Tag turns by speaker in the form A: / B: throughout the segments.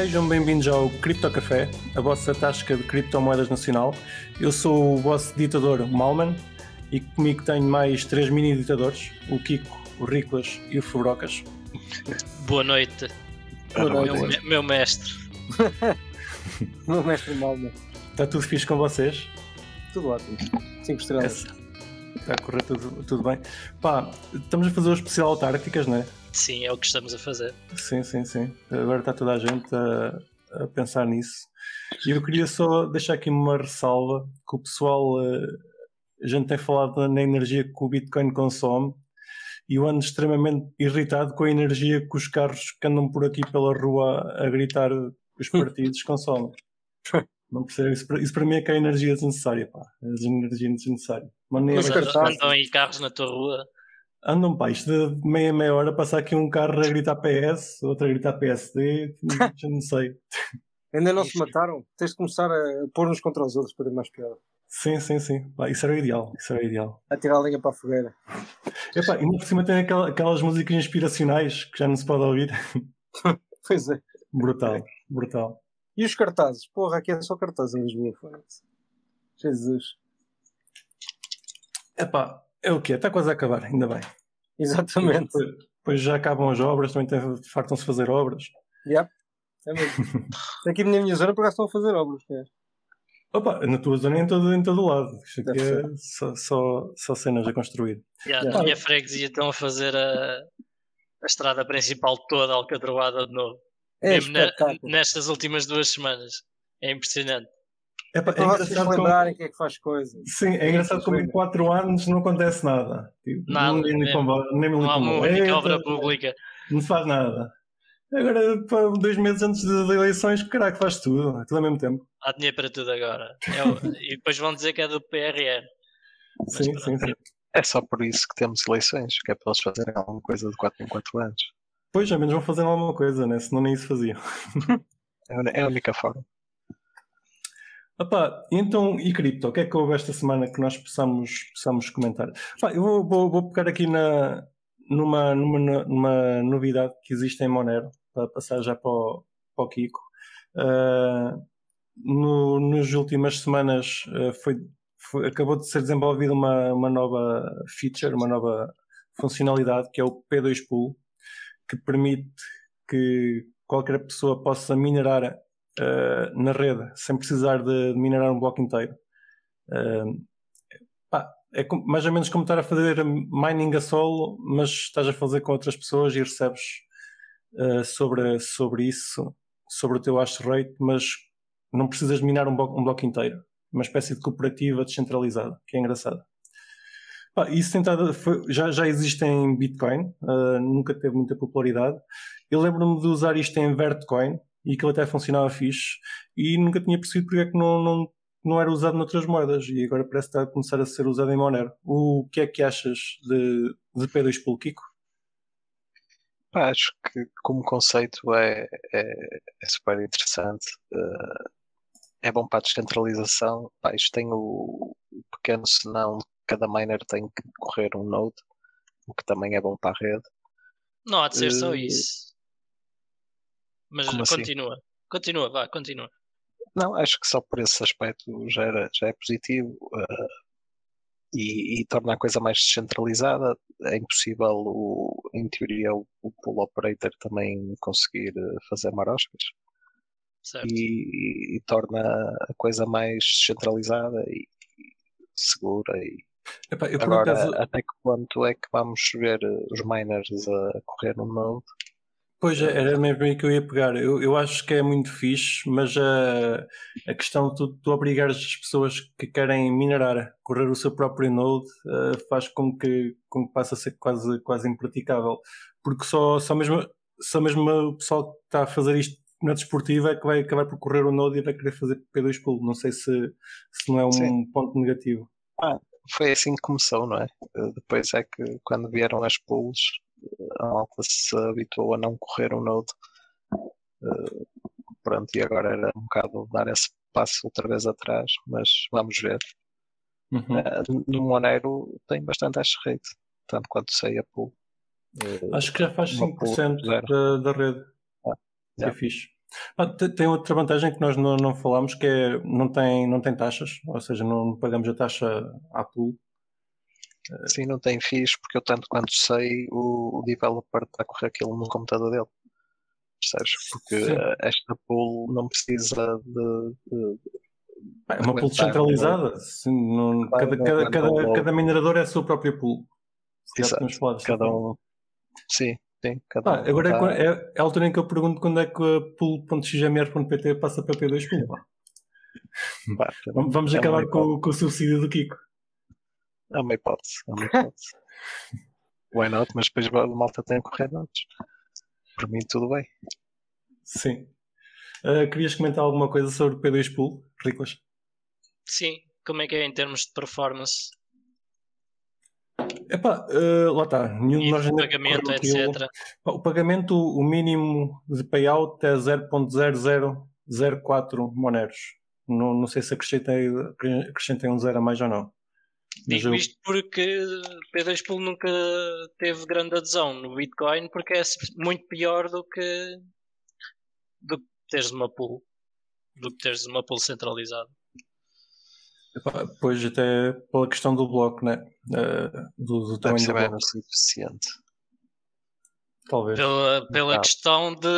A: Sejam bem-vindos ao Cripto Café, a vossa tasca de criptomoedas nacional. Eu sou o vosso ditador Malman e comigo tenho mais três mini ditadores, o Kiko, o Riclas e o Fubrocas.
B: Boa noite.
C: Boa noite.
B: Meu, meu mestre.
C: Meu mestre Malman.
A: Está tudo fixe com vocês?
C: Tudo ótimo. 5 estrelas.
A: Está a correr tudo, tudo bem. Pá, estamos a fazer o especial autárticas, não é?
B: Sim, é o que estamos a fazer.
A: Sim, sim, sim. Agora está toda a gente a, a pensar nisso. E eu queria só deixar aqui uma ressalva que o pessoal, eh, a gente tem falado na energia que o Bitcoin consome e eu ando extremamente irritado com a energia que os carros que andam por aqui pela rua a gritar os partidos consomem. Não percebo, isso, para- isso para mim é que é energia desnecessária, pá. É energia desnecessária. Mas é
C: cartaz-
B: andam aí carros na tua rua.
A: Andam, pá, isto de meia meia hora passar aqui um carro a gritar PS, outro a gritar PSD, já não sei.
C: Ainda não se mataram? Tens de começar a pôr-nos contra os outros para ter mais piada.
A: Sim, sim, sim. Pá, isso era o ideal, isso era o ideal.
C: A tirar a linha para a fogueira.
A: Epá, e ainda por cima tem aquela- aquelas músicas inspiracionais que já não se pode ouvir.
C: Pois é.
A: Brutal, brutal.
C: E os cartazes? Porra, aqui é só cartazes em Lisboa. foda-se. Jesus.
A: Epá, é o quê? Está quase a acabar, ainda bem.
C: Exatamente.
A: Depois, depois já acabam as obras, também fartam-se fazer obras.
C: Yep. É mesmo. Aqui na minha zona por acaso estão a fazer obras. é.
A: Opa, na tua zona é em todo, em todo o lado. Isto aqui é só, só, só cenas a construir.
B: Yeah,
C: Yeah.
B: Na minha freguesia estão a fazer a, a estrada principal toda alcatroada de novo.
C: É
B: Mesmo
C: espetáculo.
B: nestas últimas duas semanas. É impressionante.
A: É
C: Para vocês
A: engraçado como,
C: lembrarem quem é que faz coisas.
A: sim, é engraçado como em 4 anos não acontece nada. Tipo,
B: Nada,
A: nem
B: nem-
A: comboio, nem
B: Não há
A: militar.
B: obra pública.
A: Não se faz nada. Agora, pá, dois meses antes das eleições, caraca, faz tudo. Tudo ao mesmo tempo.
B: Há dinheiro para tudo agora. É e depois vão dizer que é do PRR. Mas
A: Sim, sim, sim.
D: É só por isso que temos eleições, que é para eles fazerem alguma coisa de 4 em 4 anos.
A: Pois, ao menos vão fazer alguma coisa, né? Senão nem isso faziam.
D: É é a única forma.
A: Opa, e então, e cripto? O que é que houve esta semana que nós possamos, possamos comentar? Pá, eu vou, vou, vou pegar aqui na, numa, numa, numa novidade que existe em Monero, para passar já para o, para o Kiko. Ah, no, nas últimas semanas ah, foi, foi- acabou de ser desenvolvida uma, uma nova feature, uma nova funcionalidade, que é o P2 Pool, que permite que qualquer pessoa possa minerar uh, na rede sem precisar de, de minerar um bloco inteiro. Uh, pá, é com- mais ou menos como estar a fazer mining a solo, mas estás a fazer com outras pessoas e recebes uh, sobre, sobre isso, sobre o teu hash rate, mas não precisas de minar um bloco, um bloco inteiro. Uma espécie de cooperativa descentralizada, que é engraçado. Pá, isso tentado, foi- já, já existe em Bitcoin, uh, nunca teve muita popularidade. Eu lembro-me de usar isto em Vertcoin e aquilo até funcionava fixe e nunca tinha percebido porque é que não, não, não era usado noutras moedas e agora parece que está a começar a ser usado em Monero. O que é que achas de, de P2 Pool, Kiko?
D: Pá, acho que como conceito é, é, é super interessante. eh, é bom para a descentralização. Pá, isto tem o, o pequeno senão cada miner tem que correr um node, o que também é bom para a rede.
B: Não há de ser só
D: Eh,
B: isso. Mas
D: como assim?
B: continua. Continua, vá, continua.
D: Não, acho que só por esse aspecto já, era, já é positivo eh, e, e torna a coisa mais descentralizada. É impossível, o, em teoria, o, o pool operator também conseguir eh, fazer maroscas
B: Certo.
D: e, e torna a coisa mais descentralizada e, e segura. E
A: Epá,
D: agora,
A: acaso,
D: até que ponto é que vamos ver eh, os miners a correr no node?
A: Pois é, era mesmo aí que eu ia pegar. Eu, eu acho que é muito fixe, mas a, a questão de tu, tu obrigares as pessoas que querem minerar, correr o seu próprio node, eh, faz com que, com que passe a ser quase, quase impraticável. Porque só, só, mesmo, só mesmo o pessoal que está a fazer isto na desportiva é que vai acabar por correr o node e vai querer fazer P2 Pool. Não sei se, se não é um
D: Sim.
A: ponto negativo.
D: Foi assim que começou, não é? Eh, Depois é que quando vieram as pools, eh, a malta se habituou a não correr um node. Eh, Pronto, e agora era um bocado dar esse passo outra vez atrás, mas vamos ver.
A: Uhum.
D: Eh, No Monero tem bastante hash rate, tanto quanto sei a pool. Eh,
A: Acho que já faz
D: uma pool
A: 5%
D: zero.
A: da, da rede.
D: Ah,
A: Que é
D: yeah.
A: fixe. Ah, te- Tem outra vantagem que nós não, não falámos, que é não tem, não tem taxas, ou seja, não pagamos a taxa à pool.
D: Sim, não tem fixe, porque eu tanto quanto sei, o, o developer está a correr aquilo no computador dele. Percebes? Porque
A: Sim.
D: esta pool não precisa de, de-
A: Pá, É uma pool descentralizada. Sim, não-
D: Vai,
A: cada, cada, cada, cada minerador é a sua própria pool.
D: Exato. cada um. Sim, sim, cada um.
A: agora é,
D: dá-
A: qua- é, é a altura em que eu pergunto quando é que a pool.xmr.pt passa para P2 pool. Vamos,
D: É
A: acabar com, com o subsídio do Kiko.
D: É uma hipótese. É uma hipótese. Why not? Mas depois a malta tem a correr antes. Por mim, tudo bem.
A: Sim. Ah, querias comentar alguma coisa sobre o P2 pool, Riclas?
B: Sim, como é que é em termos de performance
A: Epá, ah, lá está. Nenhum de nós
B: pagamento, etc.
A: Pá, O pagamento, o mínimo de payout é 0.0004 moneros. Não, não sei se acrescentei, acrescentei um zero a mais ou não.
B: Digo
A: eu-
B: isto porque P2 Pool nunca teve grande adesão no Bitcoin porque é muito pior do que do que teres uma pool do que teres uma pool centralizada.
A: Pois até pela questão do bloco, né? Ah, do, do tamanho
D: ser
A: do bloco,
D: eficiente.
A: talvez.
B: Pela, pela
D: Ah.
B: questão de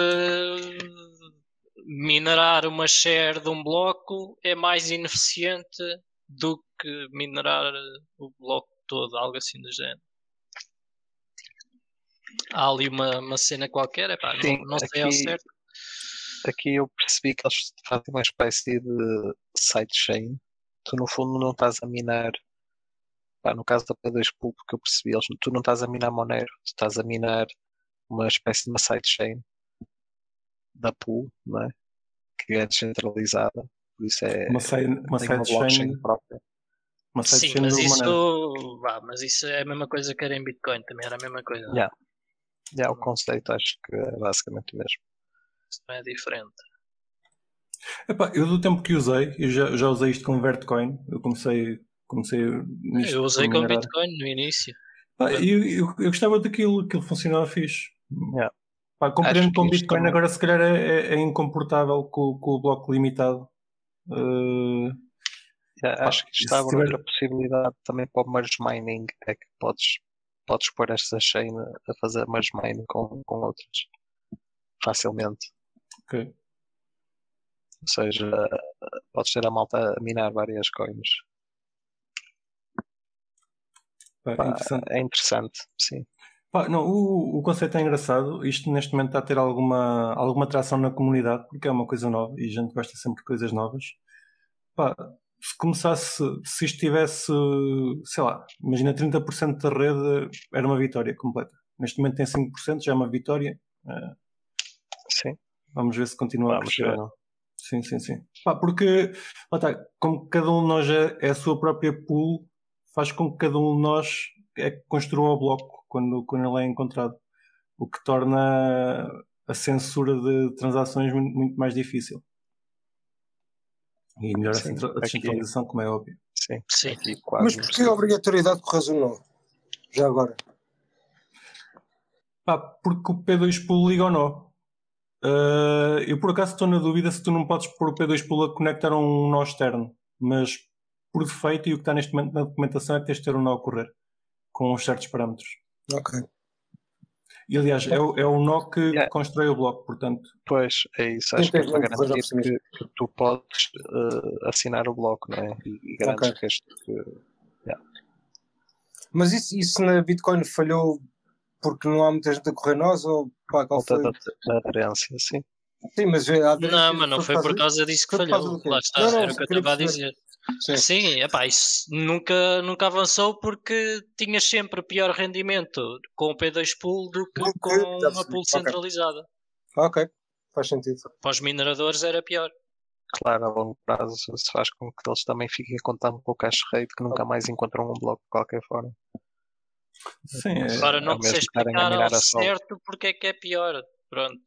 B: minerar uma share de um bloco é mais ineficiente do que minerar o bloco todo, algo assim do género. Há ali uma, uma cena qualquer, epá,
D: Sim,
B: não, não sei ao
D: aqui-
B: certo.
D: Aqui eu percebi que eles fazem uma espécie de sidechain. Tu, no fundo, não estás a minar. Pá, no caso da P2 Pool, porque eu percebi, eles, tu não estás a minar Monero, tu estás a minar uma espécie de uma sidechain da pool, não é? Que é descentralizada. Por isso é.
A: Uma, side, uma
D: uma
A: sidechain
D: blockchain própria.
A: uma
B: Sim,
A: sidechain
B: mas isso, vá, mas isso é a mesma coisa que era em Bitcoin, também era a mesma coisa.
D: Yeah. Já, o conceito acho que é basicamente o mesmo.
B: Isso não é diferente.
A: Epá, eu do tempo que usei, eu já, já usei isto com Vertcoin. Eu comecei, comecei nisto
B: Eu usei com. Bitcoin no início.
A: Pá, eu, eu, eu gostava daquilo, aquilo funcionava fixe.
D: Yeah.
A: Pá, compreendo
D: Acho
A: com Bitcoin,
D: também-
A: agora se calhar é, é, é incomportável com, com o bloco limitado. Uh,
D: acho que isto abre
A: tiver-
D: outra possibilidade também para o merge mining, é que podes, podes pôr esta chain a fazer merge mining com, com outras facilmente.
A: ok.
D: Ou seja, podes ter a malta a minar várias coins.
A: Pá,
D: Pá,
A: interessante.
D: é interessante, sim.
A: Pá, não, o, o conceito é engraçado. Isto neste momento está a ter alguma, alguma atração na comunidade, porque é uma coisa nova e a gente gosta sempre de coisas novas. Pá, se começasse, se isto tivesse, sei lá, imagina 30% da rede, era uma vitória completa. Neste momento tem 5%, já é uma vitória. Eh,
D: Sim,
A: Vamos ver se continua a
D: Vamos
A: crescer
D: ver.
A: ou não. Sim, sim, sim. Pá, porque, lá está, como cada um de nós é, é a sua própria pool, faz com que cada um de nós é que construa o bloco quando, quando ele é encontrado. O que torna a censura de transações muito, muito mais difícil. E melhora a
D: Sim,
A: a
D: aqui-
A: descentralização, como é óbvio.
D: sim.
B: Sim.
D: Aqui quase
C: Mas porquê a obrigatoriedade com razão não? Já agora.
A: Pá, porque o P2 Pool liga ou não. Ah, eu por acaso estou na dúvida se tu não podes pôr o P2 Pool a conectar a um nó externo, mas por defeito e o que está neste momento na documentação é que tens de ter um nó a correr com uns certos parâmetros.
C: Ok.
A: E aliás, é, o- é o nó que
D: Yeah.
A: constrói o bloco, portanto,
D: Pois, é isso. Acho que é para garantir que, que tu podes eh, assinar o bloco, não é? E, e garantes
C: Ok.
D: que este. que-
C: Mas isso, isso na Bitcoin falhou porque não há muita gente a correr nós ou pá, qual
D: Falta
C: foi?
D: da, da aderência, sim.
C: Sim, mas a aderência
B: Não, mas não foi por causa disso que falhou. Lá está,
C: Não, não,
B: era o que eu estava a dizer.
C: Sim.
B: Sim, epá, isso nunca, nunca avançou porque tinhas sempre pior rendimento com o P2 Pool do que
C: que-
B: com uma pool centralizada.
C: Ok, faz sentido.
B: Para os mineradores era pior.
D: Claro, a longo prazo isso faz com que eles também fiquem contando com o cash rate que nunca mais encontram um bloco de qualquer forma.
A: sim, é,
B: Agora não
D: mesmo
B: sei
D: a
B: explicar ao
D: a sol.
B: certo porque é que é pior. Pronto.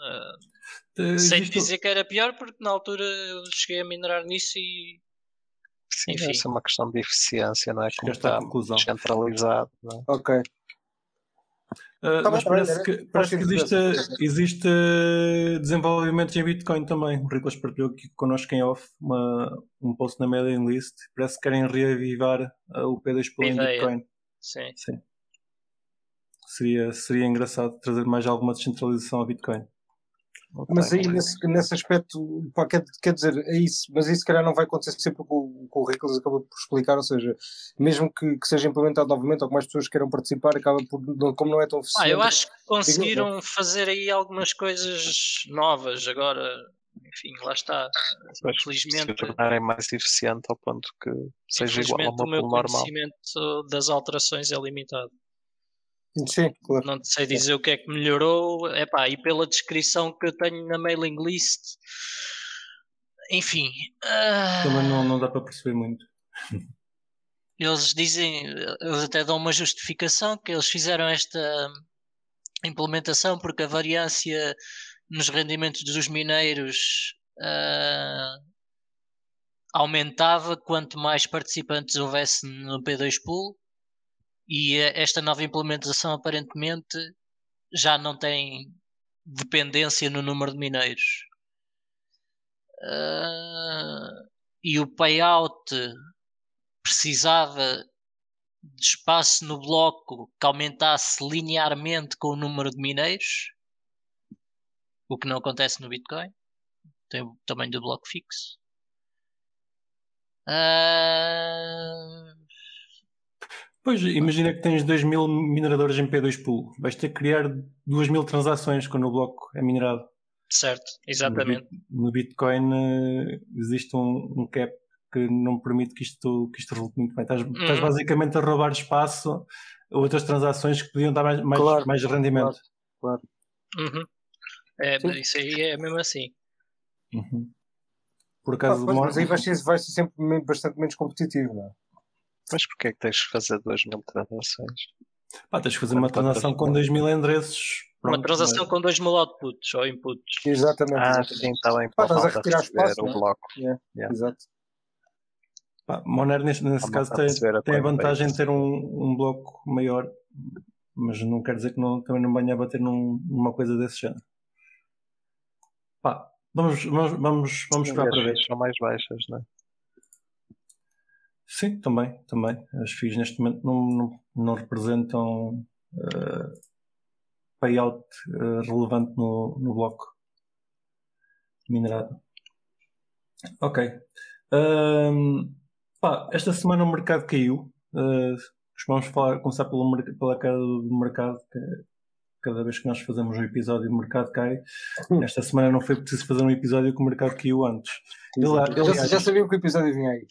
A: Eh,
B: sei
A: existe-
B: dizer que era pior porque na altura eu cheguei a minerar nisso e
D: Sim,
B: Enfim.
D: essa é uma questão de eficiência, não é? Como está
A: conclusão.
D: descentralizado, não é?
C: Ok.
A: Uh,
C: Tá
A: mas
C: bem, tá bem,
A: parece que, parece que existe, existe desenvolvimento em Bitcoin também. O Riclas partilhou aqui connosco em off uma, um post na mailing list. Parece que querem reavivar uh, o P2 Pool em
B: Ideia.
A: Bitcoin.
B: Sim.
A: Sim. Seria, seria engraçado trazer mais alguma descentralização ao Bitcoin.
C: Mas aí, nesse, nesse aspecto, pá, quer, quer dizer, é isso, mas isso se calhar não vai acontecer sempre com o que o Rickles acabou por explicar, ou seja, mesmo que, que seja implementado novamente ou que mais pessoas queiram participar, acaba por, como não é tão eficiente.
B: Ah, eu acho que conseguiram fazer aí algumas coisas novas agora. Enfim, lá está.
D: Pois, se
B: Infelizmente,
D: tornarem mais eficiente ao ponto que seja igual a
B: infelizmente
D: uma
B: o meu
D: normal.
B: conhecimento das alterações é limitado.
C: Sim, claro.
B: Não sei dizer o que é que melhorou. Epá, e pela descrição que eu tenho na mailing list, enfim. ah,
A: Também não, não dá para perceber muito.
B: eles dizem, eles até dão uma justificação que eles fizeram esta implementação porque a variância nos rendimentos dos mineiros ah, aumentava quanto mais participantes houvesse no P2 Pool e eh, esta nova implementação aparentemente já não tem dependência no número de mineiros. Ah, e o payout precisava de espaço no bloco que aumentasse linearmente com o número de mineiros, o que não acontece no Bitcoin. Tem o tamanho do bloco fixo. Ah,
A: Pois, imagina que tens 2 mil mineradores em P2 Pool. Vais ter que criar 2 mil transações quando o bloco é minerado.
B: certo, exatamente.
A: No Bitcoin eh, existe um, um cap que não permite que isto, que isto resulte muito bem. Estás, estás
B: Uhum.
A: basicamente a roubar espaço a outras transações que podiam dar mais, mais,
C: Claro,
A: mais rendimento.
B: Uhum. É,
C: Sim.
B: isso aí é mesmo assim.
A: Uhum. Por
C: Ah,
A: acaso,
C: pois,
A: Mon-
C: mas aí vai ser, vai ser sempre bastante menos competitivo, não é?
D: Mas porquê é que tens que fazer 2 mil transações?
A: pá, tens de fazer uma transação com 2 mil endereços.
B: Uma
A: Pronto,
B: transação
A: mas-
B: com 2 mil outputs ou inputs.
C: Exatamente.
D: Ah, sim, está bem.
C: Pá,
D: para
C: estás a retirar espaço,
D: o
C: não é?
D: bloco.
C: Yeah,
D: Yeah.
C: Exato.
A: Pá, Monero, nesse, nesse caso, tem,
D: a
A: tem a vantagem de ter um, um bloco maior, mas não quer dizer que não, também não venha a bater num- numa coisa desse género. Pá, vamos, vamos, vamos, vamos esperar para
D: as
A: ver.
D: são mais baixas, não é?
A: Sim, também, também. As FIIs neste momento não, não, não representam eh, payout eh, relevante no, no bloco minerado. Ok. Ahm, pá, esta semana o mercado caiu. Eh, vamos falar, começar pelo, pela cara do mercado. Que cada vez que nós fazemos um episódio, o mercado cai. Esta semana não foi preciso fazer um episódio que o mercado caiu antes. Ele-
C: Já,
A: aliás,
C: já sabiam que o episódio vinha aí.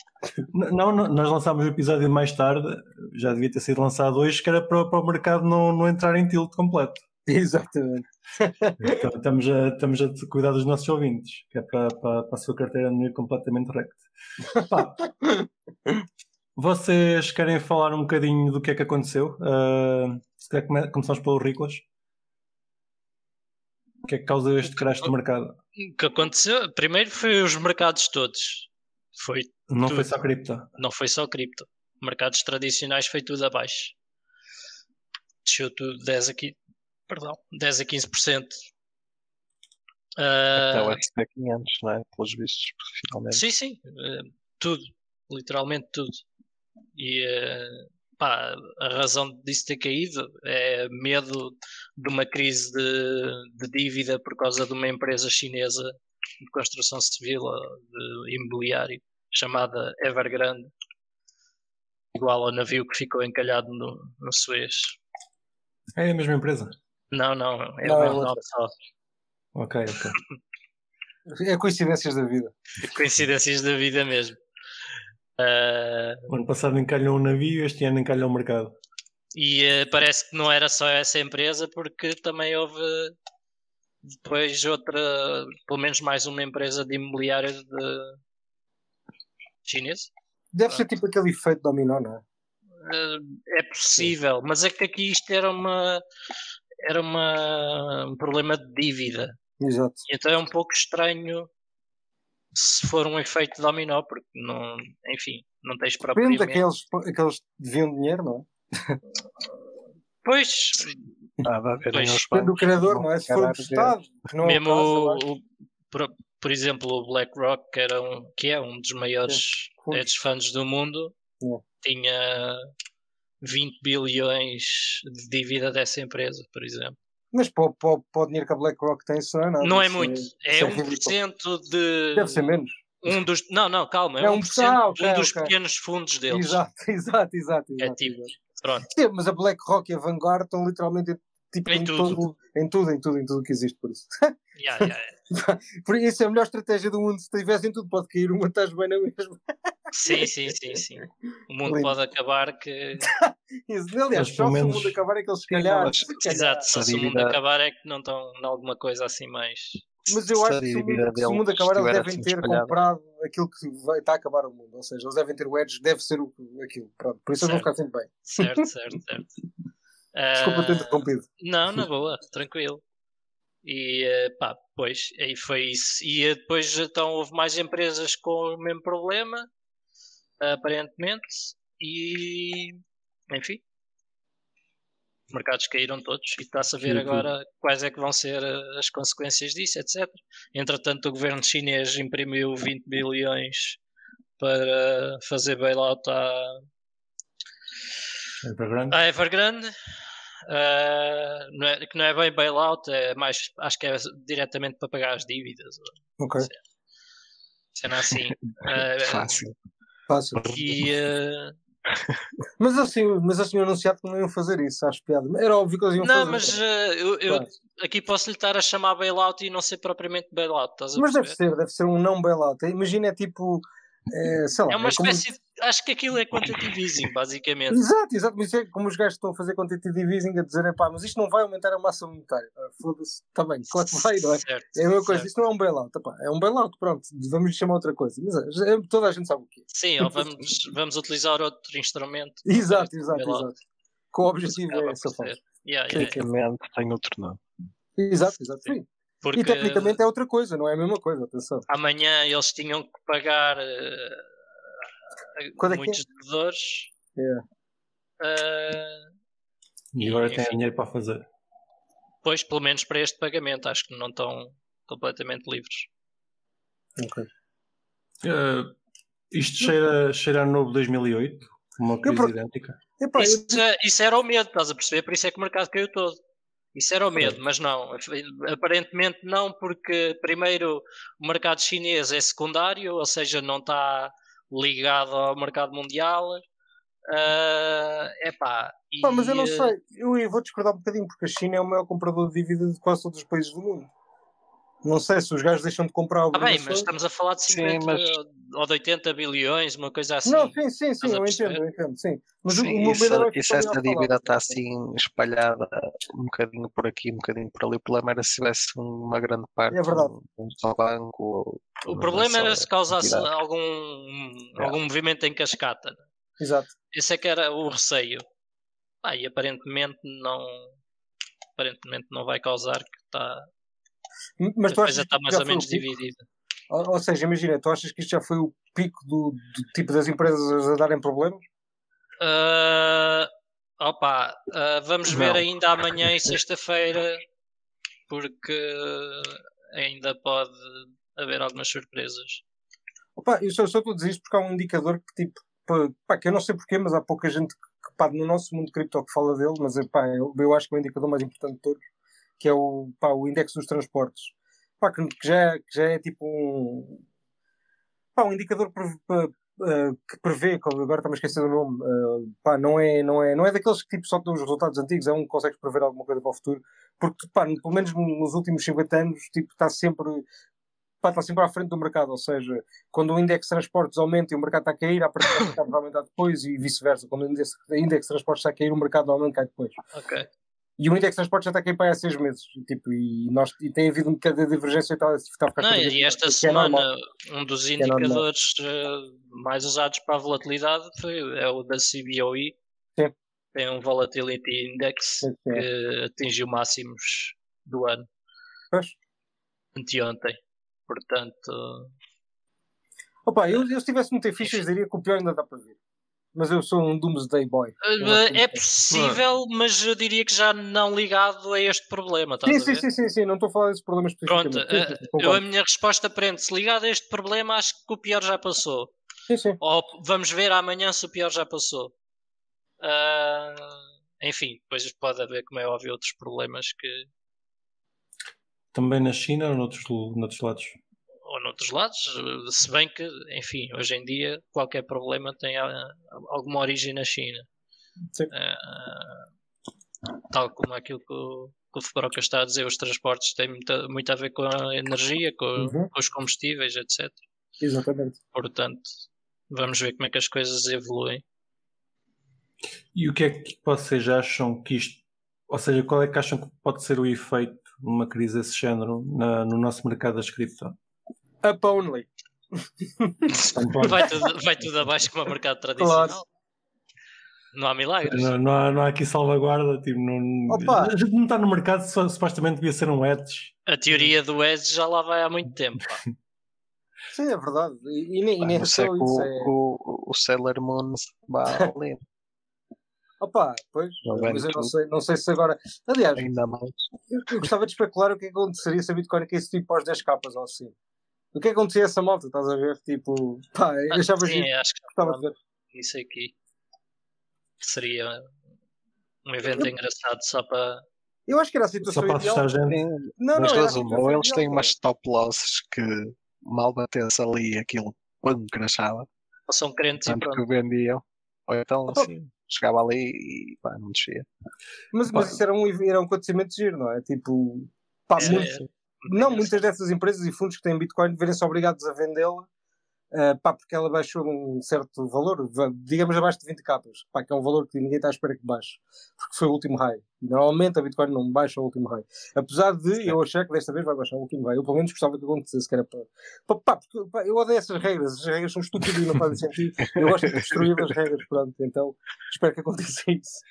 A: Não, não, nós lançámos o episódio mais tarde, já devia ter sido lançado hoje, que era para, para o mercado não, não entrar em tilt completo.
C: Exatamente.
A: Então, estamos, a, estamos a cuidar dos nossos ouvintes, que é para, para, para a sua carteira não ir completamente recta. Pá, vocês querem falar um bocadinho do que é que aconteceu? Ah, se calhar come- começamos pelo Riclas. O que é que causa este crash do mercado?
B: O que aconteceu? Primeiro foi os mercados todos. Foi,
A: Não foi
B: Tudo.
A: só cripto.
B: não foi só cripto. Mercados tradicionais foi tudo abaixo. Desceu tudo 10 aqui. Perdão, 10 a 15%.
D: Até o
B: Ah,
D: SP500, não é? Pelos vistos, finalmente.
B: Sim, sim, eh, tudo, literalmente tudo. E eh, pá, a razão disso ter caído é medo de uma crise de, de dívida por causa de uma empresa chinesa de construção civil ou de imobiliário chamada Evergrande, igual ao navio que ficou encalhado no, no Suez.
A: É a mesma empresa.
B: Não, não, é
C: Não,
B: o
C: é
B: mesmo
C: outra.
B: nome só.
A: Ok, ok.
C: É coincidências da vida.
B: Coincidências da vida mesmo. Ah,
A: O ano passado encalhou um navio, este ano encalhou o mercado.
B: E eh, parece que não era só essa empresa, porque também houve depois outra, pelo menos mais uma empresa de imobiliário de chinesa.
C: Deve ser tipo aquele efeito dominó, não é?
B: Eh, é possível, mas é que aqui isto era uma era uma, um problema de dívida.
C: Exato.
B: Então é um pouco estranho se for um efeito dominó, porque não, enfim, não tens
C: Depende
B: propriamente.
C: daqueles aqueles que deviam dinheiro, não é?
B: Pois,
D: Ah, vai
B: Pois,
C: Depende do criador, não é? Se for não é
B: Mesmo o, por, por exemplo, o BlackRock, que, era um, que é um dos maiores hedge funds do mundo,
C: É.
B: tinha 20 bilhões de dívida dessa empresa, por exemplo.
C: Mas para, para, para o dinheiro que a BlackRock tem, isso não é nada.
B: Não é muito, é
C: ridículo.
B: 1% de.
C: Deve ser menos.
B: Um dos, não, não, calma, é,
C: É
B: 1%
C: um-
B: de
C: ah,
B: um
C: ok,
B: dos
C: ok.
B: pequenos fundos deles.
C: Exato, exato, exato.
B: É
C: exato,
B: tipo,
C: exato.
B: pronto.
C: Sim, mas a BlackRock e a Vanguard estão literalmente tipo,
B: Em
C: em,
B: tudo.
C: todo- em tudo, em tudo, em tudo que existe por isso.
B: Yeah, yeah, yeah.
C: Por isso é a melhor estratégia do mundo. Se tivessem tudo, pode cair uma, estás bem na mesma.
B: Sim, sim, sim, sim. O mundo
C: Lindo.
B: pode acabar que.
C: Isso, Aliás, só
A: pelo
C: se o
A: menos-
C: mundo acabar é que eles se calhar.
D: mas-
C: se calhar.
B: Exato, só se o mundo acabar é que não estão em alguma coisa assim mais.
C: Mas eu acho que se o mundo, se o
D: deles
C: mundo acabar, eles devem ter
D: espalhada.
C: comprado aquilo que vai, está a acabar o mundo. Ou seja, eles devem ter o edge, deve ser o, aquilo. Pronto. Por isso eles vão ficar sempre bem.
B: Certo, certo, certo.
C: Desculpa ter
B: Ah,
C: interrompido.
B: Não, na boa, tranquilo. E eh, pá, pois, aí foi isso. E eh, depois então houve mais empresas com o mesmo problema, aparentemente, e enfim. Os mercados caíram todos e está-se a ver
A: Sim,
B: agora quais é que vão ser eh, as consequências disso, etc. Entretanto, o governo chinês imprimiu 20 bilhões para fazer bailout à,
A: Evergrande.
B: a Evergrande, ah, não é- que não é bem bailout, é mais, acho que é diretamente para pagar as dívidas.
C: Ok,
B: Cena assim. Ah,
D: Fácil.
C: fácil.
B: e ah,
C: Mas assim, mas assim anunciado que não iam fazer isso, acho piada. Era óbvio que eles iam
B: não,
C: fazer.
B: mas ah, eu, eu
C: Claro.
B: aqui posso lhe estar a chamar bailout e não ser propriamente bailout,
C: Mas deve
B: perceber?
C: ser, deve ser um não bailout. Imagina, é tipo, é, sei lá.
B: É uma
C: como-
B: espécie de, acho que aquilo é quantitative easing, basicamente.
C: Exato, exato, mas é como os gajos estão a fazer quantitative easing a dizer, pá, mas isto não vai aumentar a massa monetária. Ah, Foda-se, está bem, claro que vai, não é?
B: Certo,
C: É a mesma coisa,
B: certo.
C: isto não é um bailout, epá, é um bailout, pronto, vamos lhe chamar outra coisa. Mas é, toda a gente sabe o que é.
B: Sim, ou vamos, vamos utilizar outro instrumento.
C: Exato, exato,
B: Bailout.
C: exato. Que o objetivo é essa forma.
B: Yeah, yeah, yeah.
D: Tecnicamente tem outro nome.
C: Exato, exato, sim.
B: Porque
C: E tecnicamente é outra coisa, não é a mesma coisa, atenção.
B: amanhã eles tinham que pagar eh,
C: Quando é
B: muitos devedores.
C: É.
B: Eh,
A: E agora tem
B: enfim.
A: dinheiro para fazer.
B: pois, pelo menos para este pagamento, acho que não estão completamente livres.
C: Ok.
A: Eh, isto cheira, cheira a novo 2008, uma crise
C: por-
A: idêntica.
C: Epá, eu-
B: Isso, isso era o medo, estás a perceber? Por isso é que o mercado caiu todo. Isso era o medo, mas não. Aparentemente não, porque primeiro o mercado chinês é secundário, ou seja, não está ligado ao mercado mundial. Ah, epá, e,
C: Pá, mas eu não sei, eu, eu vou discordar um bocadinho, porque a China é o maior comprador de dívida de quase todos os países do mundo. Não sei se os gajos deixam de comprar
B: Tá bem, mas
C: obrigações.
B: estamos a falar de
D: Sim,
B: 50
D: mas-
B: ou de 80 bilhões, uma coisa assim.
C: Não, sim, sim, sim, eu entendo, eu entendo, sim. Mas
D: Sim,
C: o
D: isso,
C: que
D: isso essa dívida está assim espalhada um bocadinho por aqui, um bocadinho por ali. O problema era se tivesse uma grande parte
C: É verdade.
D: num só banco. Ou,
B: O problema era se causasse algum,
D: É.
B: algum movimento em cascata.
C: Exato.
B: Esse é que era o receio. Pá, e aparentemente não. Aparentemente não vai causar que está.
C: Mas
B: a
C: tu
B: está mais ou menos dividida.
C: Ou, ou seja, imagina, tu achas que isto já foi o pico do, do tipo das empresas a darem problemas?
B: Ah, opa, ah, vamos ver
A: Não.
B: ainda amanhã e sexta-feira, porque ainda pode haver algumas surpresas.
C: Opa, eu só só estou a dizer isto porque há um indicador que tipo, pá, que eu não sei porquê, mas há pouca gente que, pá, no nosso mundo cripto que fala dele, mas pá, eu, eu acho que é o indicador mais importante de todos, que é o, pá, o índice dos transportes. Pá, que, que já, que já é tipo um, pá, um indicador pre- pa- eh, que prevê, agora está-me a esquecer do nome, eh, pá, não é, não, é, não é daqueles que tipo, só dão os resultados antigos, é um que consegues prever alguma coisa para o futuro, porque pá, pelo menos nos últimos 50 anos tipo, está sempre pá, está sempre à frente do mercado, ou seja, quando o índice de transportes aumenta e o mercado está a cair, a partir do mercado vai aumentar depois e vice-versa. Quando o índice, o de transportes está a cair, o mercado normalmente cai depois.
B: Ok.
C: E o de transportes já está a cair para há seis meses. Tipo, e, nós, e tem havido um bocado de divergência e está, está a ficar
B: Não,
C: cada
B: e esta
C: é
B: semana
C: normal.
B: um dos
C: é
B: indicadores eh, mais usados para a volatilidade foi, é o da CBOE.
C: Sim.
B: Tem um Volatility Index
C: Sim, sim.
B: que atingiu máximos do ano,
C: Pois.
B: anteontem. Portanto,
C: Opa, eu, eu se tivesse muito eu diria que o pior ainda dá para ver. Mas eu sou um Doomsday Boy.
B: Uh, é possível, mas eu diria que já não ligado a este problema.
C: Sim, sim, sim, sim, sim, não estou a falar desses problemas
B: Pronto, uh, eu, a minha resposta prende-se ligado a este problema, acho que o pior já passou.
C: Sim, sim.
B: Ou vamos ver amanhã se o pior já passou. Uh, enfim, depois pode haver, como é óbvio, outros problemas que.
A: Também na China ou noutros, noutros lados?
B: Ou noutros lados, se bem que, enfim, hoje em dia qualquer problema tem alguma origem na China. Uh, tal como aquilo que o, que o Febroca está a dizer, os transportes têm muito, muito a ver com a energia, com, uhum. com, os combustíveis, etc.
C: Exatamente.
B: Portanto, vamos ver como é que as coisas evoluem.
A: E o que é que vocês acham que isto, ou seja, qual é que acham que pode ser o efeito numa crise desse género na, no nosso mercado das cripto?
C: Up only.
B: vai, tudo, vai tudo abaixo como o mercado tradicional. Claro. Não há milagres.
A: Não, não, há, não há aqui salvaguarda. Tipo, não, a gente não está no mercado, só, supostamente devia ser um edge.
B: A teoria do edge já lá vai há muito tempo.
C: Sim, é verdade. E, e nem, nem é só
D: isso. O, é... o, o Sailor Moon vai além.
C: Opa, pois, mas eu não sei, não sei se agora. Aliás,
D: Ainda mais.
C: Eu, eu gostava de especular o que, é que aconteceria se a Bitcoin caísse tipo aos 10 capas ou assim. O que é que acontecia essa malta? Estás a ver? Tipo, pá, eu ah, achava
B: sim, acho que gostava de ver. Isso aqui seria um evento eu... engraçado só para.
C: Eu acho que era a situação
A: só para ideal. Gente.
D: Não, Mas não, ou eles têm umas top losses que mal batesse ali aquilo quando crachava.
B: Ou são crentes
D: tanto e pronto. que vendiam. Ou então, assim, chegava ali e pá, não descia.
C: Mas, mas isso era um, era um acontecimento de giro, não é? Tipo, pá, é, muito, não, muitas dessas empresas e fundos que têm Bitcoin verem-se obrigados a vendê-la uh, pá, porque ela baixou um certo valor, digamos abaixo de 20 capas, pá, que é um valor que ninguém está à espera que baixe, porque foi o último high. Normalmente a Bitcoin não baixa o último high. Apesar de eu achar que desta vez vai baixar o último high. Eu pelo menos gostava que acontecesse, que era para. Pá, porque, pá, eu odeio essas regras, as regras são estúpidas e não fazem sentido. Eu gosto de destruir as regras, pronto, então espero que aconteça isso.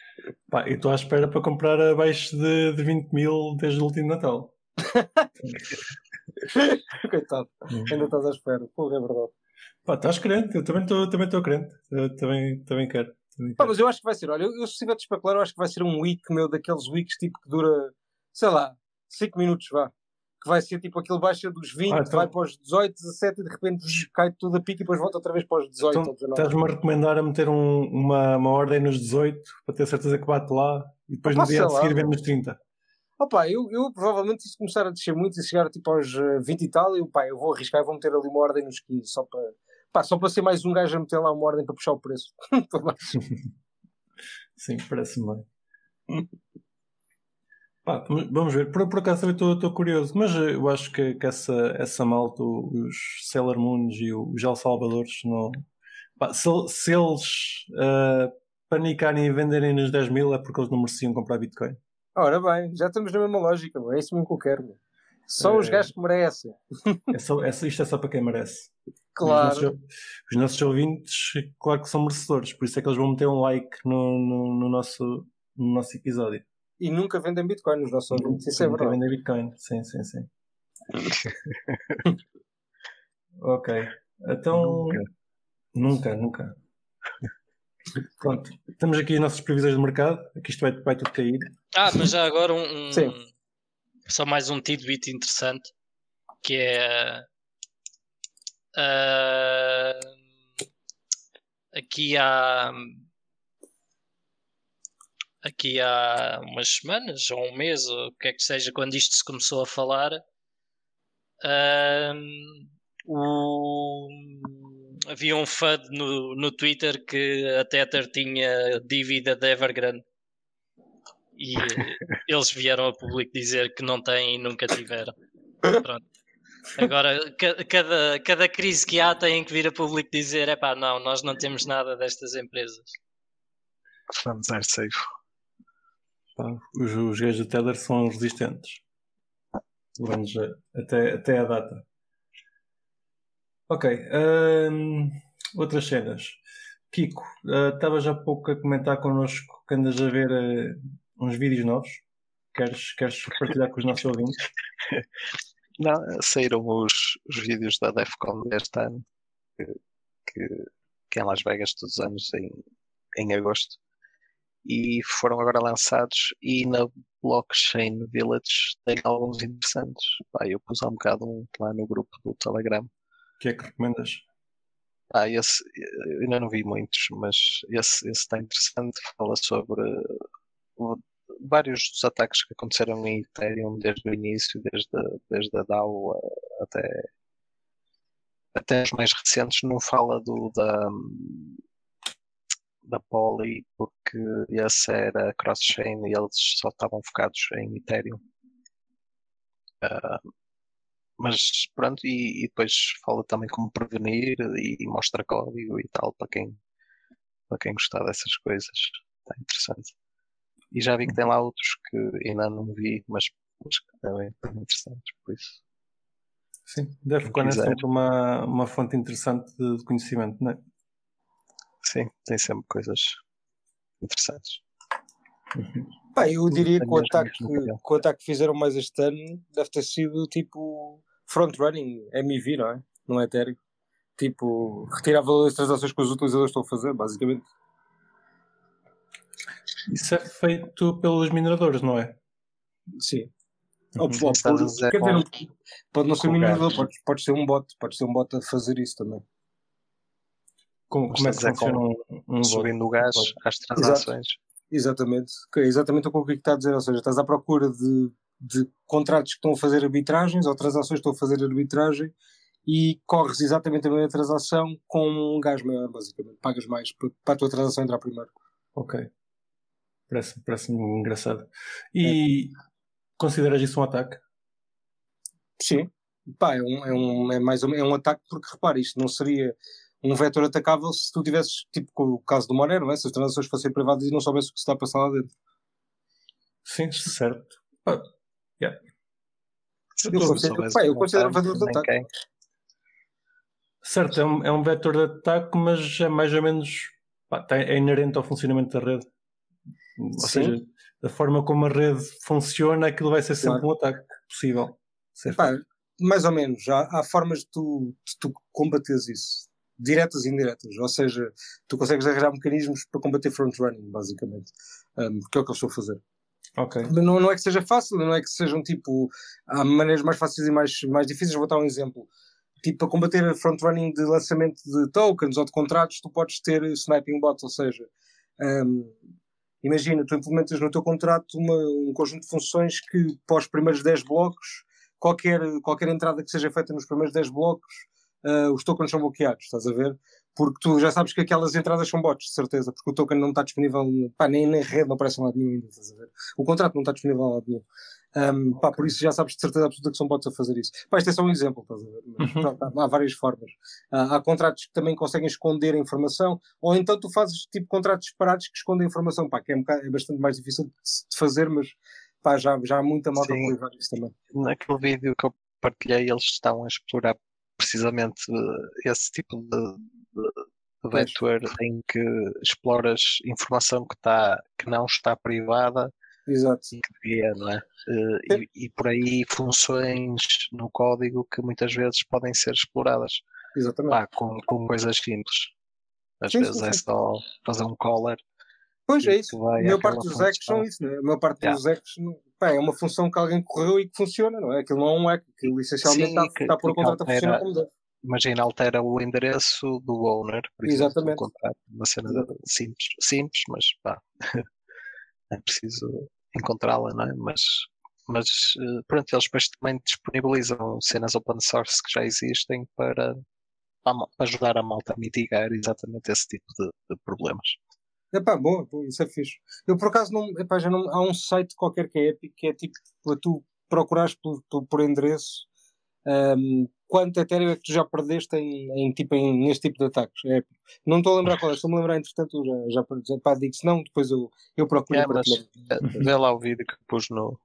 A: Pá, e estou à espera para comprar abaixo de, de 20 mil desde o último Natal.
C: Coitado, hum. ainda estás à espera. Porra, é verdade.
A: Pá, estás crente, eu também estou também crente. Eu também, também quero. Também
C: Pá, mas eu acho que vai ser, olha, eu, eu se tiver de especular, eu acho que vai ser um week meu daqueles weeks tipo que dura, sei lá, 5 minutos, vá. Que vai ser tipo aquele baixa dos 20, ah, então... vai para os 18, 17 e de repente cai tudo a pique e depois volta outra vez para os 18 então, ou 19.
A: Estás-me a recomendar a meter um, uma, uma ordem nos 18 para ter certeza que bate lá e depois no dia a seguir vem nos 30.
C: Opa, eu, eu provavelmente se começar a descer muito e chegar tipo aos 20 eh, e tal, eu, pá, eu vou arriscar e vou meter ali uma ordem nos 15, só para, pá, só para ser mais um gajo a meter lá uma ordem para puxar o preço.
A: Sim, parece-me bem. Pá, vamos ver, por, por acaso também estou curioso, mas eu acho que, que essa, essa malta, os Sailor Moons e os El Salvadores, não, pá, se, se, eles uh, panicarem e venderem nos 10 mil é porque eles não mereciam comprar Bitcoin.
C: Ora bem, já estamos na mesma lógica, é isso mesmo que eu quero. Só é... os gajos que merecem.
A: É só, é, isto é só para quem merece.
C: Claro.
A: Os nossos, os nossos, ouvintes, claro que são merecedores, por isso é que eles vão meter um like no, no, no nosso, no nosso episódio.
C: E nunca vendem Bitcoin nos nossos ouvintes, isso é
A: nunca
C: verdade.
A: vendem Bitcoin, sim, sim, sim. ok. Então. Nunca, nunca. nunca. Pronto, temos aqui as nossas previsões de mercado. Aqui isto vai, vai tudo cair.
B: Ah, mas já agora um, um só mais um tidbit interessante que é uh, aqui há aqui há umas semanas ou um mês ou o que é que seja quando isto se começou a falar uh, o havia um FUD no, no Twitter que a Tether tinha dívida da Evergrande e eles vieram a público dizer que não têm e nunca tiveram. Pronto. Agora, cada, cada crise que há tem que vir a público dizer: é pá, não, nós não temos nada destas empresas.
D: Vamos ser safe.
A: os, os gajos do Tether são resistentes. Vamos até, até a data. Ok. Um, outras cenas. Kiko, uh, estavas há pouco a comentar connosco que andas a ver uh, uns vídeos novos. Queres, queres partilhar com os nossos ouvintes?
D: Não, saíram os, os vídeos da DEFCON deste ano, que, que, que é em Las Vegas todos os anos em, em agosto e foram agora lançados e na Blockchain Village tem alguns interessantes. Pá, eu pus há um bocado um lá no grupo do Telegram.
A: O que é que recomendas?
D: Ah, esse eu ainda não vi muitos, mas esse, esse está interessante. Fala sobre vários dos ataques que aconteceram em Ethereum desde o início, desde, desde a DAO até, até os mais recentes. Não fala do da, da Poly, porque esse era cross-chain e eles só estavam focados em Ethereum. Uh, mas pronto, e, e, depois fala também como prevenir e mostra código e tal para quem, para quem gostar dessas coisas. Está interessante. E já vi que tem lá outros que ainda não vi, mas, mas que também estão interessantes, por isso.
A: Sim, deve conhecer sempre uma, uma fonte interessante de conhecimento, não é?
D: Sim, tem sempre coisas interessantes.
C: Uhum. Pá, eu diria que o ataque, que o ataque que fizeram mais este ano deve ter sido tipo front-running MV, não é? Não é Ethereum. Tipo, retirar valor das transações que os utilizadores estão a fazer, basicamente.
A: Isso é feito pelos mineradores, não é?
C: Sim. Uhum. Ou, dizer, pode não ser um minerador, pode, pode ser um bot, pode ser um bot a fazer isso também.
A: Como, como é que funciona um, um
D: Subindo o gás às transações.
C: Exato. Exatamente. É exatamente o que está a dizer. Ou seja, estás à procura de, de contratos que estão a fazer arbitragens ou transações que estão a fazer arbitragem e corres exatamente a mesma transação com um gás maior, basicamente. Pagas mais para a tua transação entrar primeiro.
A: Ok. Parece-me parece engraçado. E é. consideras isso um ataque?
C: Sim. Pá, é, um, é, um, é mais um, é um ataque porque, repare, isto não seria um vetor atacável se tu tivesses, tipo com o caso do Monero, é? se as transações fossem privadas e não soubesse o que se está a passar lá dentro.
A: Sim, certo. Ah, yeah.
C: Eu, considero, pá, eu considero um vetor de ataque.
A: Certo, é um, é um vetor de ataque, mas é mais ou menos pá, é inerente ao funcionamento da rede. Ou Sim. seja, da forma como a rede funciona, aquilo vai ser sempre claro. um ataque possível.
C: Pá, mais ou menos. Há, há formas de tu, de tu combateres isso diretas e indiretas, ou seja, tu consegues arranjar mecanismos para combater front-running, basicamente, um, que é o que eu estou a fazer.
A: Ok.
C: Não, não é que seja fácil, não é que sejam tipo, há maneiras mais fáceis e mais, mais difíceis, vou dar um exemplo. Tipo, para combater front-running de lançamento de tokens ou de contratos, tu podes ter sniping bots, ou seja, um, imagina, tu implementas no teu contrato uma, um conjunto de funções que, para os primeiros 10 blocos, qualquer, qualquer entrada que seja feita nos primeiros 10 blocos uh, os tokens são bloqueados, estás a ver? Porque tu já sabes que aquelas entradas são bots, de certeza, porque o token não está disponível, pá, nem na rede não aparece em lado nenhum ainda, estás a ver? O contrato não está disponível em lado nenhum. Um, pá, por isso já sabes de certeza absoluta que são bots a fazer isso. Pá, isto é só um exemplo, estás a ver? Mas, uhum. pronto, há, várias formas. Uh, há contratos que também conseguem esconder a informação, ou então tu fazes tipo contratos separados que escondem a informação, pá, que é, um bocado, é bastante mais difícil de, fazer, mas pá, já, já há muita malta a isso também.
D: Naquele vídeo que eu partilhei, eles estão a explorar precisamente eh, esse tipo de, de em que exploras informação que, está, que não está privada
C: Exato.
D: e que devia, não é? Eh, e, e, por aí funções no código que muitas vezes podem ser exploradas.
C: Exatamente. Pá,
D: com, com coisas simples. Às sim, vezes sim, é sim. só fazer um caller.
C: Pois é isso. A maior parte dos hacks são isso, né? A maior parte yeah. dos hacks é uma função que alguém correu e que funciona, não é? Aquilo não é um hack, aquilo essencialmente Sim, está, está por a contrato a funcionar como deve.
D: Imagina, altera o endereço do owner, por exemplo,
C: Exatamente.
D: contrato, uma cena simples, simples, mas pá, é preciso encontrá-la, não é? Mas, mas eh, pronto, eles depois também disponibilizam cenas open source que já existem para, para ajudar a malta a mitigar exatamente esse tipo de, de problemas.
C: Epá, boa, boa, isso é fixe. Eu por acaso não, epá, já não. Há um site qualquer que é Epic que é tipo para tu procurares por, por, por endereço um, quanto Ethereum é que tu já perdeste em, em, tipo, em, neste tipo de ataques. É Não estou a lembrar qual é, estou a me lembrar, entretanto, já, já, já pá, digo se não, depois eu, eu procuro. É, mas,
D: eh, vê lá o vídeo que pus no,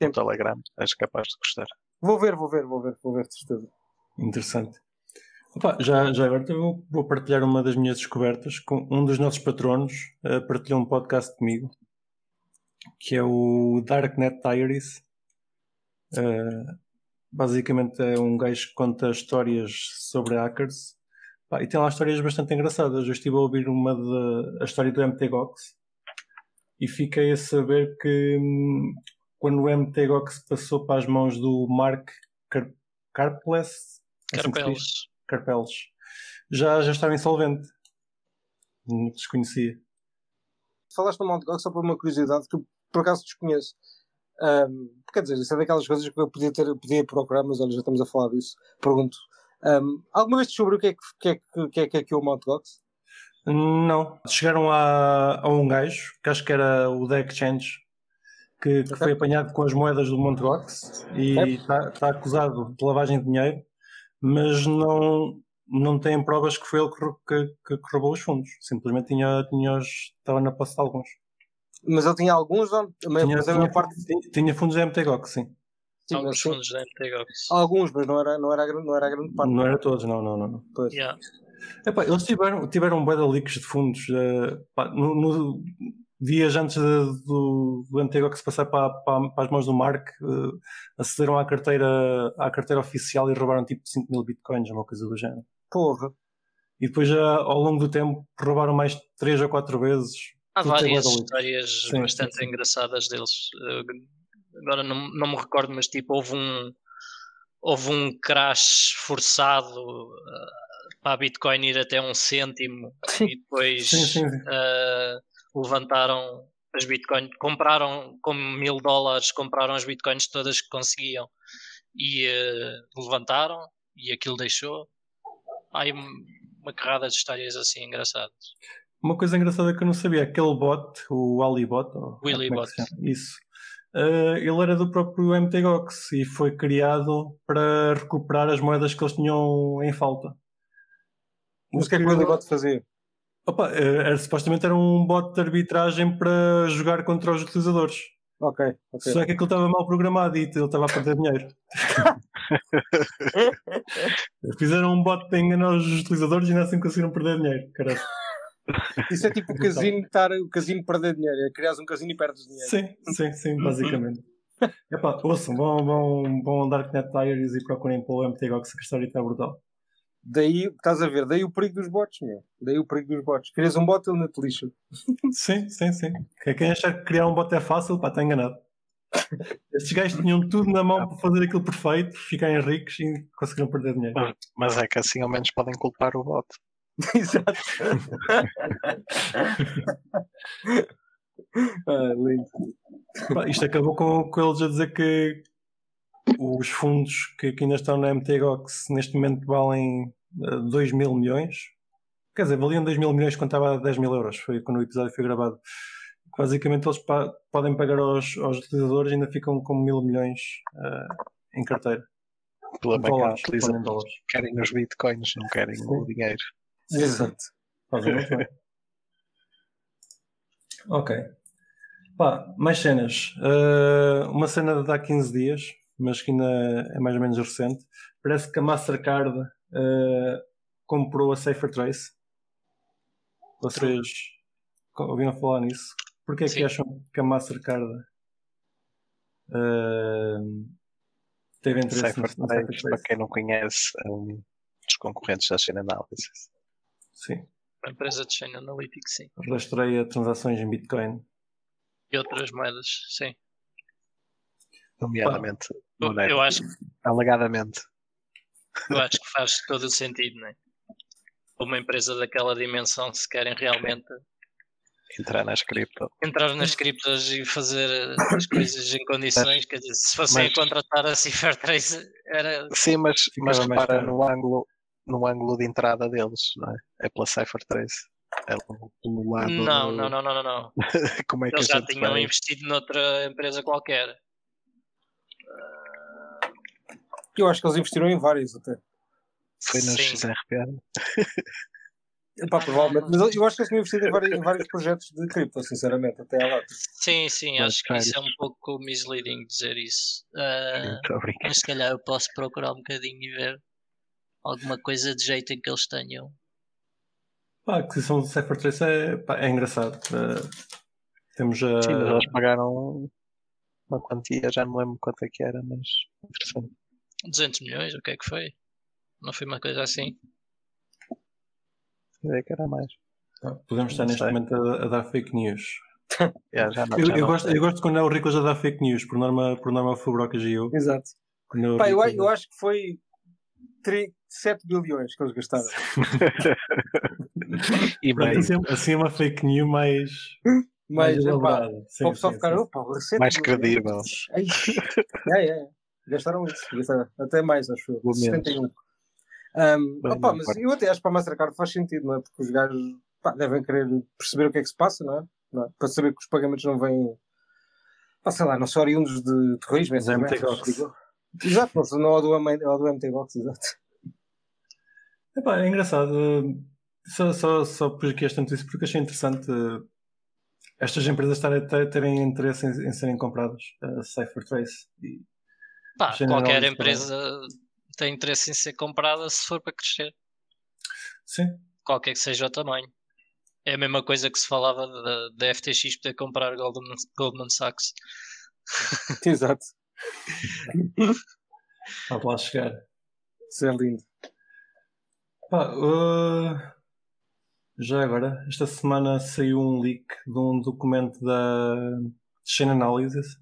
D: no Telegram, és capaz de gostar.
C: Vou ver, vou ver, vou ver, vou ver, de certeza.
A: Interessante. Opa, já, já agora vou, vou partilhar uma das minhas descobertas com um dos nossos patronos, uh, partilhou um podcast comigo, que é o Darknet Diaries. Uh, basicamente é um gajo que conta histórias sobre hackers e tem lá histórias bastante engraçadas. Eu estive a ouvir uma de, a história do MTGOX e fiquei a saber que hum, quando o MTGOX passou para as mãos do Mark Car Carpeles, é assim.
B: Carpeles,
A: já, já estava insolvente. Desconhecia.
C: Falaste no Mt. Gox só por uma curiosidade que eu por acaso desconheço. Um, quer dizer, isso é daquelas coisas que eu podia, ter, podia procurar, mas olha, já estamos a falar disso. Pergunto: um, alguma vez descobriu o que é que, que, é, que, é, que é que é o Mt. Gox?
A: Não. Chegaram a, a um gajo, que acho que era o The Exchange, que, que okay. foi apanhado com as moedas do Mt. Gox e está tá acusado de lavagem de dinheiro, mas não, não tem provas que foi ele que, que, que roubou os fundos. Simplesmente tinha, tinha os, estava na posse de alguns.
C: Mas ele tinha alguns, não?
A: Tinha, tinha, parte... tinha, tinha fundos da MTGOX, sim.
B: sim alguns fundos da MTGOX.
C: Alguns, mas não era, não era, não era a grande parte.
A: Não era todos, não, não, não.
C: Pois.
B: Yeah.
A: Epá, eles tiveram, tiveram um leaks de fundos. Uh, pá, no, no, dias antes de, do, do MTGOX passar para, para, para, as mãos do Mark, uh, acederam à carteira, à carteira oficial e roubaram tipo 5 mil bitcoins, uma coisa do género.
C: Porra.
A: E depois, já, ao longo do tempo, roubaram mais 3 ou 4 vezes
B: Há várias histórias sim, bastante sim. engraçadas deles. Agora não, não me recordo, mas tipo, houve um, houve um crash forçado uh, para a Bitcoin ir até um cêntimo sim. e depois uh, levantaram as Bitcoins, compraram com mil dólares, compraram as Bitcoins todas que conseguiam e uh, levantaram e aquilo deixou. Há aí uma carrada de histórias assim engraçadas.
A: Uma coisa engraçada que eu não sabia, aquele bot, o Alibot,
B: Willybot,
A: é isso, uh, ele era do próprio MTGOX e foi criado para recuperar as moedas que eles tinham em falta.
C: Mas o que é que o Willybot fazia?
A: Opa, era, era, supostamente era um bot de arbitragem para jogar contra os utilizadores.
C: Ok, ok.
A: Só que aquilo estava mal programado e ele estava a perder dinheiro. Fizeram um bot para enganar os utilizadores e ainda assim conseguiram perder dinheiro. Caralho.
C: Isso é tipo o casino estar o casino perder dinheiro, é criar um casino e perdes dinheiro.
A: Sim, sim, sim, basicamente. Epá, ouçam, vão, vão, vão andar com Net Tires e procurem pelo MTGOX que a história está brutal.
C: Daí, estás a ver, daí o perigo dos bots, meu. Daí o perigo dos bots. Querias um bot, ele não te lixa.
A: Sim, sim, sim. Quem achar que criar um bot é fácil, pá, está enganado. Estes gajos tinham tudo na mão para fazer aquilo perfeito, ficarem ricos e conseguiram perder dinheiro.
D: Mas é que assim ao menos podem culpar o bot.
C: Exato. ah, lindo.
A: isto acabou com, com eles a dizer que os fundos que, que ainda estão na MTGOX neste momento valem 2 eh, mil milhões. Quer dizer, valiam 2 mil milhões quando estava a 10 mil euros. Foi quando o episódio foi gravado. Basicamente, eles pa podem pagar aos, aos utilizadores e ainda ficam com mil milhões uh, em carteira.
D: Pela dólares, querem os bitcoins, não querem Sim. o dinheiro.
A: Exato. ok. Pá, mais cenas. Uh, uma cena de há 15 dias, mas que ainda é mais ou menos recente. Parece que a Mastercard uh, comprou a Safer Trace. Vocês ouviram falar nisso? Porquê é que acham que a Mastercard uh, teve interesse
D: Safer Trace, para quem não conhece, é um dos concorrentes da Chain Analysis.
A: Sim.
B: A empresa de Chain Analytics, sim.
A: Rastreia transações em Bitcoin.
B: E outras moedas, sim.
D: Nomeadamente.
B: Eu, eu acho
D: Alegadamente.
B: Eu acho que faz todo o sentido, não é? Uma empresa daquela dimensão, se querem realmente
D: entrar nas cripto.
B: Entrar nas criptos e fazer as coisas em condições, quer dizer, se fossem mas, contratar a Cipher3 era.
D: Sim, mas, mas repara no ângulo, no ângulo de entrada deles, não é? É pela Cypher 13. É pelo lado.
B: Não, do... não, não, não, não.
D: Como é que
B: Eles já tinham vai? investido noutra empresa qualquer.
C: Eu acho que eles investiram em várias até.
D: Foi no XRP.
C: Epá, provavelmente, mas eu acho que eles tinham investido em vários, em vários projetos de cripto, sinceramente, até à data.
B: Sim, sim, mas acho que isso é um pouco misleading dizer isso. Uh, mas se calhar eu posso procurar um bocadinho e ver alguma coisa de jeito em que eles tenham.
A: Pá, a aquisição do Cypher 3 é, pá, é engraçado. Uh, temos a.
D: Sim, mas eles pagaram uma quantia, já não lembro quanto é que era, mas interessante.
B: 200 milhões, o que é que foi? Não foi uma coisa assim?
D: ideia que era mais.
A: Podemos estar
D: Não
A: neste
D: sei.
A: momento a, a dar fake news.
D: Yeah, já não,
A: Eu,
D: já
A: eu gosto, eu gosto quando é o Riclas a dar fake news, por norma, por norma foi o Brocas e eu.
C: Exato.
A: É
C: Pá, eu, eu acho que foi 3, 7 bilhões que eles gastaram.
D: E meio,
A: assim, assim é uma fake news mais. Elaborada.
C: Para o pessoal
A: sim,
C: ficar,
A: sim.
C: opa, 7
D: mais credível.
C: É, é. Gastaram isso. Gastaram. Até mais, acho eu.
D: Pelo menos.
C: 71. Um,
D: Bem,
C: opa, mas eu até acho que para a Mastercard faz sentido, não é? Porque os gajos pá, devem querer perceber o que é que se passa, não é? Não é? Para saber que os pagamentos não vêm, pá, sei lá, não são oriundos de terrorismo,
A: Os
C: essas
A: MT
C: merdas,
A: Gox.
C: digo. Exato, não é do, M- é do MT Box, exato.
A: Epá, é engraçado. eh, Só, só, só pus aqui esta notícia porque achei interessante eh, estas empresas terem interesse em, em serem compradas. A Cyphertrace. E,
B: Pá, qualquer
A: análise
B: empresa tem interesse em ser comprada se for para crescer,
A: sim,
B: qualquer que seja o tamanho. É a mesma coisa que se falava da, da FTX poder comprar Goldman, Goldman Sachs.
C: Exato.
A: pode lá chegar.
C: Isso é lindo.
A: Pá, eh, já agora, esta semana saiu um leak de um documento da Chain Analysis,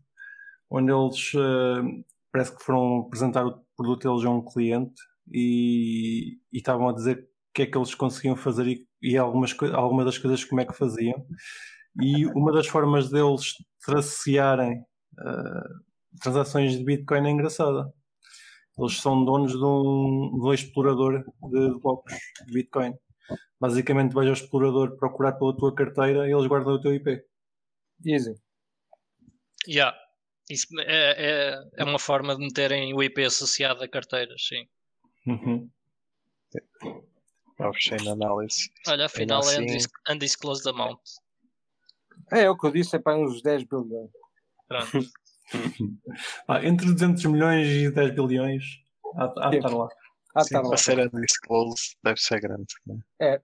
A: onde eles eh, parece que foram apresentar o produto deles a um cliente e, e estavam a dizer o que é que eles conseguiam fazer e, e algumas, algumas das coisas como é que faziam. E uma das formas deles tracearem eh, transações de Bitcoin é engraçada. Eles são donos de um, de um explorador de blocos de Bitcoin. Basicamente vais ao explorador procurar pela tua carteira e eles guardam o teu IP.
C: Easy.
B: Yeah. Isso é, é, é uma forma de meterem o IP associado a carteiras, sim.
A: Uhum.
D: Off-chain analysis.
B: Olha, afinal é
D: assim-
B: undis undisclosed amount.
C: É, é o que eu disse, é para uns 10 bilhões.
B: Pronto.
A: Ah, entre 200 milhões e 10 bilhões, há, há de estar lá.
C: Ah,
D: Sim,
C: tá lá.
D: para ser undisclosed deve ser grande. Né?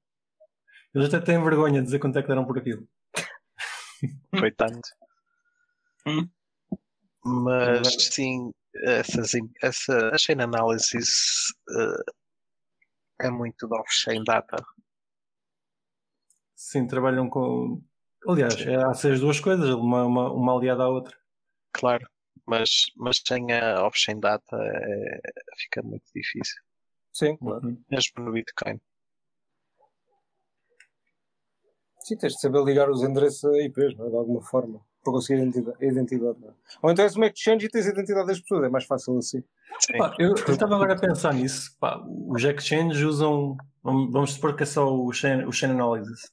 A: Eles até têm vergonha de dizer quanto é que deram por aquilo.
D: Foi tanto.
C: Hum.
D: Mas sim, essas, essa, a chain analysis eh, é muito de off-chain data.
A: Sim, trabalham com. Aliás, é, há ser as duas coisas, uma, uma, uma aliada à outra.
D: Claro, mas, mas sem a off-chain data é- fica muito difícil.
C: Sim, claro.
A: Uhum.
D: Mesmo no Bitcoin.
C: Sim, tens de saber ligar os endereços a IPs, não é? de alguma forma, para conseguir a identidade. a identidade não é? Ou então és uma exchange e tens a identidade das pessoas, é mais fácil assim.
D: Sim,
A: Pá, eu estava agora a pensar nisso. Pá, os exchanges usam, vamos supor que é só o chain, o chain analysis.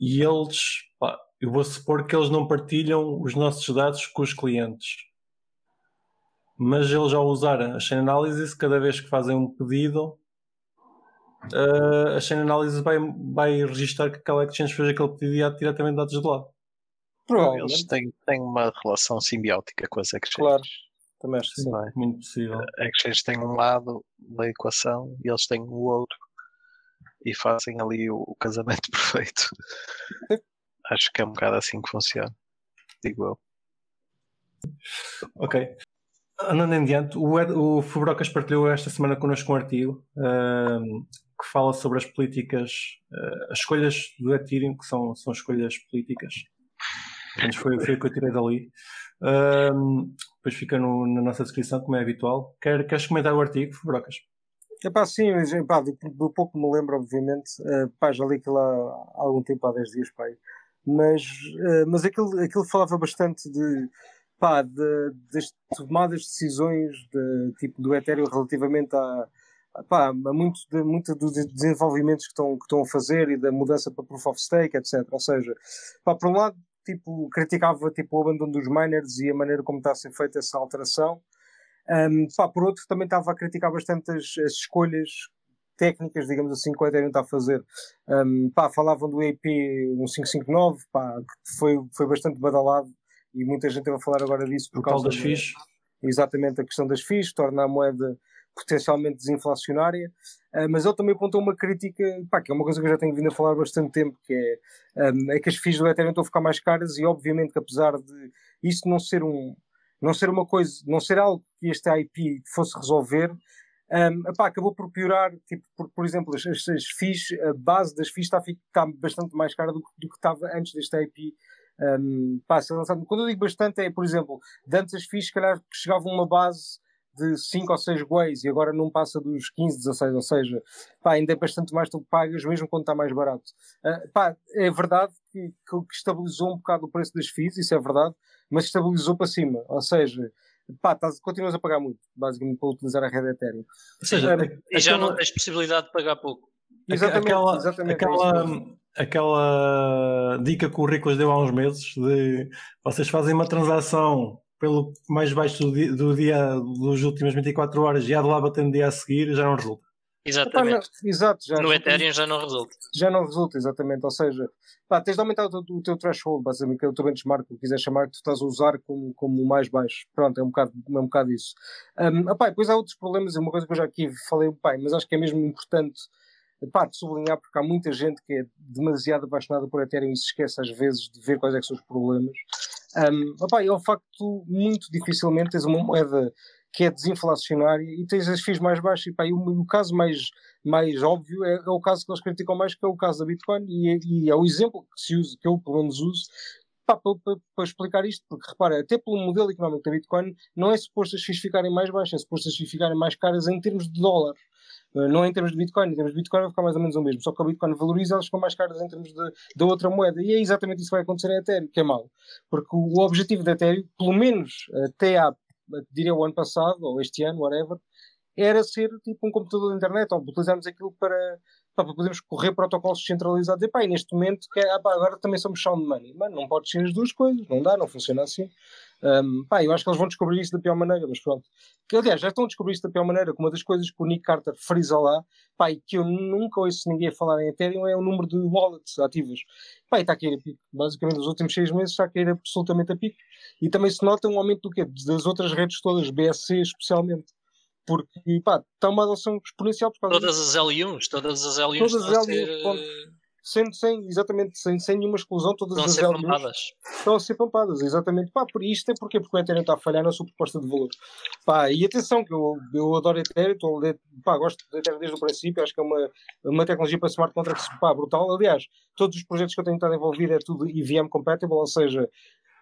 A: E eles, pá, eu vou supor que eles não partilham os nossos dados com os clientes. Mas eles ao usar a chain analysis, cada vez que fazem um pedido, eh, a chain analysis vai, vai registrar que aquela exchange fez aquele pedido e há diretamente dados de lá.
D: eles
C: Provavelmente.
D: têm, têm uma relação simbiótica com as exchanges.
C: Claro. Também acho que sim.
D: É?
A: Muito possível.
D: A exchange tem um lado da equação e eles têm o outro. E fazem ali o, o casamento perfeito. Acho que é um bocado assim que funciona. Digo eu.
A: Ok. Andando em diante, o, Ed, o Fubrocas partilhou esta semana connosco um artigo ahm, que fala sobre as políticas, ah, as escolhas do Ethereum, que são, são escolhas políticas. Mas foi, foi o que eu tirei dali. Ahm, depois fica no- na nossa descrição, como é habitual. Quer, queres comentar o artigo, Fubrocas?
C: Epá, sim, mas do, do pouco me lembro, obviamente, eh, pá, já li aquilo há, há algum tempo, há 10 dias, pá, mas, eh, mas aquilo, aquilo falava bastante de, pá, de, das tomadas de decisões de, tipo, do Ethereum relativamente a, a, pá, a muito, de, muito dos desenvolvimentos que estão, que estão a fazer e da mudança para Proof of Stake, etc. Ou seja, pá, por um lado, tipo, criticava tipo, o abandono dos miners e a maneira como está a ser feita essa alteração. Um, pá, por outro, também estava a criticar bastante as, as escolhas técnicas, digamos assim, que o Ethereum está a fazer. Um, pá, falavam do EP 1559, pá, que foi, foi bastante badalado e muita gente vai falar agora disso por
A: O tal
C: causa
A: das
C: da-
A: FIIs?
C: exatamente a questão das FIIs, torna a moeda potencialmente desinflacionária, Ah, mas ele também apontou uma crítica, pá, que é uma coisa que eu já tenho vindo a falar há bastante tempo, que é, um, é que as FIIs do Ethereum estão a ficar mais caras e obviamente que apesar de isso não ser um não ser uma coisa, não ser algo que este IP fosse resolver, um, epá, acabou por piorar, tipo, por, por exemplo, as, as, FIIs, a base das FIIs está, está bastante mais cara do, do que estava antes deste IP um, pá, ser lançado. Quando eu digo bastante é, por exemplo, de antes as FIIs, se calhar, chegavam uma base de 5 ou 6 guays e agora não passa dos 15, 16, ou seja, pá, ainda é bastante mais do que pagas, mesmo quando está mais barato. Uh, pá, é verdade que, que, estabilizou um bocado o preço das FIIs, isso é verdade, mas estabilizou para cima, ou seja, pá, estás, continuas a pagar muito, basicamente, para utilizar a rede Ethereum.
B: Ou seja, uh, e já não tens possibilidade de pagar pouco.
A: Exatamente, aquela, exatamente, aquela, é aquela dica que o Riclas deu há uns meses de vocês fazem uma transação pelo mais baixo do dia, do dia dos últimas 24 horas e há de lá batendo dia a seguir, já não resulta.
B: Exatamente.
C: Não, exato,
B: já, no Ethereum já não resulta.
C: Já não resulta, exatamente. Ou seja, pá, tens de aumentar o teu, o teu threshold, basicamente, que é o teu benchmark, que quiser chamar, que tu estás a usar como, como o mais baixo. Pronto, é um bocado, é um bocado isso. Um, opá, depois há outros problemas, uma coisa que eu já aqui falei, pai, mas acho que é mesmo importante pá, de sublinhar, porque há muita gente que é demasiado apaixonada por Ethereum e se esquece às vezes de ver quais é são os problemas. Um, opá, é um facto muito dificilmente tens uma moeda que é desinflacionária e tens as FIIs mais baixas. E, pá, e o, o, caso mais, mais óbvio é, é, o caso que eles criticam mais, que é o caso da Bitcoin, e, e é o exemplo que se usa, que eu pelo menos uso, para, para, para, explicar isto, porque repara, até pelo modelo económico da Bitcoin, não é suposto as FIIs ficarem mais baixas, é suposto as FIIs ficarem mais caras em termos de dólar. Eh, não em termos de Bitcoin, em termos de Bitcoin vai ficar mais ou menos o mesmo, só que o Bitcoin valoriza, elas ficam mais caras em termos de outra moeda, e é exatamente isso que vai acontecer em Ethereum, que é mau, porque o, objetivo da Ethereum, pelo menos até há, diria o ano passado, ou este ano, whatever, era ser tipo um computador de internet, ou utilizarmos aquilo para, para podermos correr protocolos descentralizados. E pá, e neste momento, que é, ah, pá, agora também somos sound money. Mano, não pode ser as duas coisas, não dá, não funciona assim. Um, pá, eu acho que eles vão descobrir isso da pior maneira, mas pronto. Que, aliás, já estão a descobrir isso da pior maneira, que uma das coisas que o Nick Carter frisa lá, pá, e que eu nunca ouço ninguém falar em Ethereum é o número de wallets ativas. Pá, e está a cair a pico. Basicamente, nos últimos seis meses está a cair absolutamente a pico. E também se nota um aumento do quê? Das outras redes todas, BSC especialmente porque pá, está uma adoção exponencial por
B: causa Todas as L1s, todas as L1s todas as L1s, ser...
C: sem, sem, exatamente, sem, sem nenhuma exclusão, todas
B: estão
C: as
B: ser pampadas.
C: estão a ser pampadas, exatamente. Pá, por isto é porque, porque o Ethereum está a falhar na sua proposta de valor. Pá, e atenção, que eu, eu adoro Ethereum, pá, gosto de Ethereum desde o princípio, acho que é uma, uma tecnologia para smart contracts pá, brutal. Aliás, todos os projetos que eu tenho estado a envolver é tudo EVM compatible, ou seja,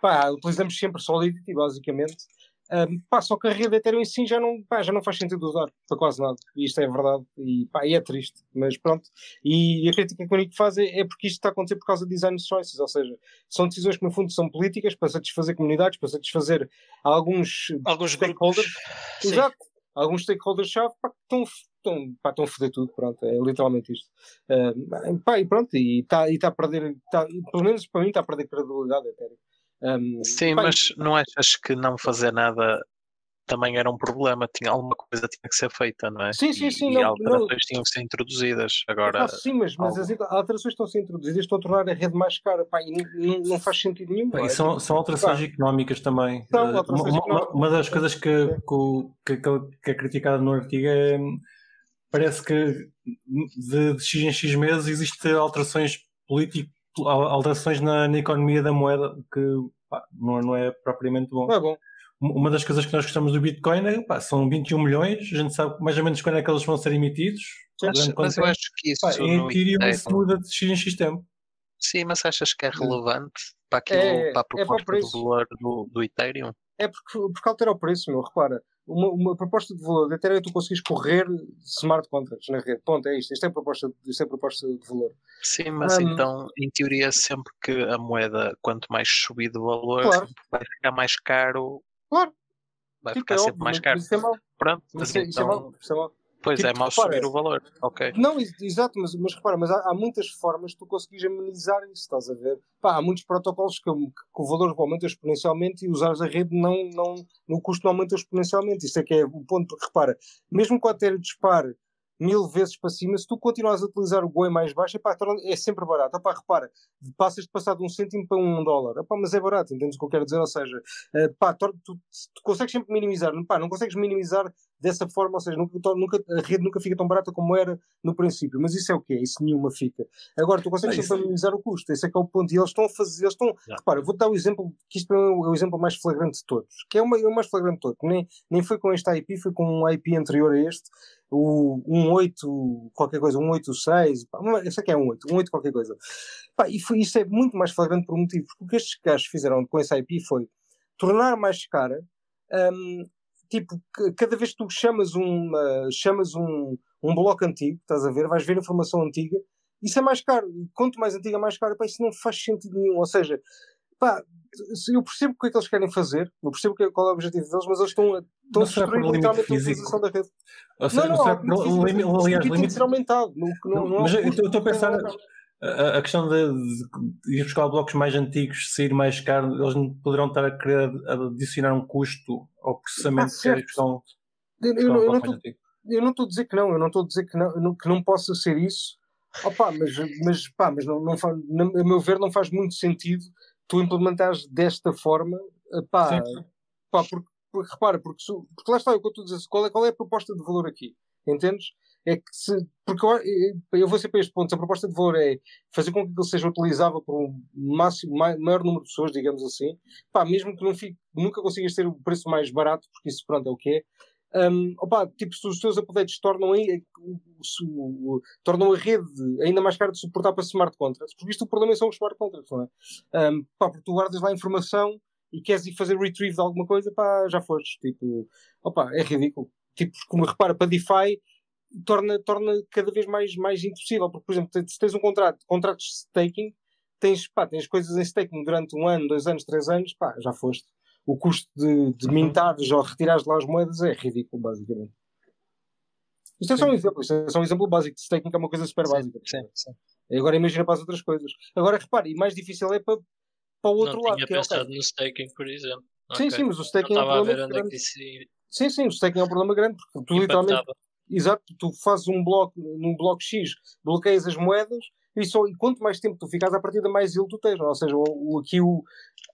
C: pá, utilizamos sempre Solidity, basicamente. Um, pá, só que a rede Ethereum em si já não, pá, já não faz sentido usar para quase nada. E isto é verdade. E, pá, e é triste. Mas pronto. E a crítica que o Nico faz é, é, porque isto está a acontecer por causa de design choices. Ou seja, são decisões que no fundo são políticas para satisfazer comunidades, para satisfazer alguns,
B: alguns stakeholders.
C: Exato. Alguns stakeholders-chave que estão estão, pá, estão a foder tudo, pronto, é literalmente isto. Uh, pá, e pronto, e está tá a perder, tá, pelo menos para mim está a perder credibilidade Ethereum.
D: Um, Sim, bem, mas não achas que não fazer nada também era um problema? Tinha alguma coisa tinha que ser feita, não é?
C: Sim, sim, sim.
D: E, não, alterações não... tinham que ser introduzidas. Agora,
C: ah, sim, mas, mas as alterações estão a ser introduzidas, estão a tornar a rede mais cara, pá, e não, não faz sentido nenhum.
A: E são, são alterações pá. económicas também. São alterações uma, económicas. uma das coisas que, que, que, que é criticada no artigo é parece que de, de X em X meses existem alterações políticas alterações na, na, economia da moeda que pá, não, não, é propriamente bom.
C: Não é bom.
A: Uma das coisas que nós gostamos do Bitcoin é pá, são 21 milhões, a gente sabe mais ou menos quando é que eles vão ser emitidos.
D: Mas, mas eu acho que isso. Pá,
A: em Ethereum se muda de X em X tempo.
D: Sim, mas achas que é relevante para, aquilo, é, para a proposta é do valor do, do Ethereum?
C: É porque, porque altera o preço, meu. Repara, uma, uma proposta de valor de Ethereum é tu consegues correr smart contracts na rede. Ponto, é isto. Isto é proposta, isto é proposta de valor.
D: Sim, mas um, então, em teoria, sempre que a moeda, quanto mais subir de valor, claro. vai ficar mais caro.
C: Claro.
D: Vai ficar é sempre mais caro.
C: Isso é mau.
D: Pronto,
C: mas isso, então, isso é então mau. Isso é mau.
D: Pois tipo, é, mal subir o valor. Ok.
C: Não, exato, mas, mas repara, mas há, há, muitas formas de tu conseguires amenizar isso, estás a ver? Pá, há muitos protocolos que, que, o valor aumenta exponencialmente e usares a rede não, não, o custo não aumenta exponencialmente. Isso é que é o ponto, porque repara, mesmo com a ter disparo mil vezes para cima, se tu continuas a utilizar o boi mais baixo, epá, é sempre barato. Epá, repara, passas de passar de um cêntimo para um dólar. Epá, mas é barato, entendes o que eu quero dizer? Ou seja, epá, tu, tu, tu, consegues sempre minimizar. Epá, não consegues minimizar dessa forma, ou seja, nunca, nunca, a rede nunca fica tão barata como era no princípio. Mas isso é o quê? Isso nenhuma fica. Agora, tu consegues sempre minimizar o custo. Esse é que é o ponto. E eles estão a fazer, eles estão, Já. repara, vou-te dar o exemplo, que isto é o, é exemplo mais flagrante de todos, que é é o mais flagrante de todos. Nem, nem foi com este IP, foi com um IP anterior a este, o 18, qualquer coisa, 186, pá, eu sei que é 18, 18 qualquer coisa. Pá, e foi, isso é muito mais flagrante por um motivo, porque o que estes gajos fizeram com esse IP foi tornar mais cara, um, tipo, cada vez que tu chamas um, uh, chamas um, um bloco antigo, estás a ver, vais ver informação antiga, isso é mais caro. E quanto mais antiga, mais caro. Pá, isso não faz sentido nenhum. Ou seja, pá, eu percebo o que é que eles querem fazer, eu percebo é, qual é o objetivo deles, mas eles estão, estão a destruir literalmente a utilização da rede.
A: Ou seja, não, não, não, não, limite, aliás, limite
C: ser aumentado. Não, não, não,
A: mas eu estou a pensar a, a questão de, de, ir buscar blocos mais antigos, sair mais caro, eles poderão estar a querer adicionar um custo ao processamento ah, que é estão.
C: Eu, eu, eu, não tô, eu não estou a dizer que não, eu não estou a dizer que não, que não possa ser isso. Opa, mas, mas, pá, mas não, não faz, a meu ver não faz muito sentido tu implementares desta forma, pá, pá porque, porque, repara, porque, porque lá está o que eu estou a dizer, qual é, qual é a proposta de valor aqui? Entendes? É que se, porque eu, eu vou ser para este ponto, se a proposta de valor é fazer com que ele seja utilizável por um máximo, maior número de pessoas, digamos assim, pá, mesmo que não fique, nunca consigas ter o preço mais barato, porque isso pronto é o que é, um, opa, tipo, se os teus updates tornam, aí, se, tornam a rede ainda mais cara de suportar para smart contracts, porque isto o problema são os smart contracts, não é? Um, pá, porque tu guardas lá informação e queres ir fazer retrieve de alguma coisa, pá, já foste. Tipo, opa, é ridículo. Tipo, como repara, para DeFi torna, torna cada vez mais, mais impossível, porque, por exemplo, se tens um contrato, contratos de staking, tens, pá, tens coisas em staking durante um ano, dois anos, três anos, pá, já foste o custo de, de uhum. mintares ou retirares de lá as moedas é ridículo, basicamente. Isto é só um exemplo, isto é só um exemplo básico de staking, que é uma coisa super básica.
B: Sim, sim.
C: Agora imagina para as outras coisas. Agora repare, e mais difícil é para, para o outro
B: não
C: lado.
B: Tinha
C: que
B: pensado
C: é,
B: no staking, por exemplo.
C: Sim,
B: okay.
C: sim, mas o staking é um problema
B: é
C: grande. Sim, sim, o staking é um problema grande, porque tu literalmente. Exato, tu fazes um bloco, num bloco X, bloqueias as moedas e, só, e quanto mais tempo tu ficas à partida, mais ele tu tens. Ou seja, o, o, aqui o,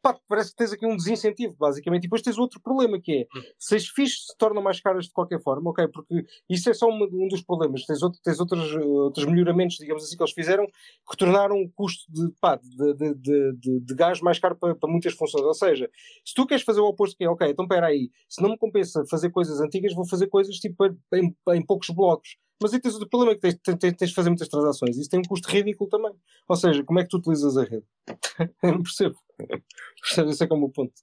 C: pá, parece que tens aqui um desincentivo, basicamente. E depois tens outro problema que é, hum. se as fichas se tornam mais caras de qualquer forma, ok, porque isso é só um, um dos problemas. Tens, outro, tens outros, outros melhoramentos, digamos assim, que eles fizeram, que tornaram o custo de, pá, de, de, de, de gás mais caro para, para, muitas funções. Ou seja, se tu queres fazer o oposto, que é, ok, então espera aí, se não me compensa fazer coisas antigas, vou fazer coisas tipo em, em poucos blocos. Mas aí tens outro problema que tens, tens, tens de fazer muitas transações. Isso tem um custo ridículo também. Ou seja, como é que tu utilizas a rede? Eu não percebo. Percebes? Esse é como o ponto.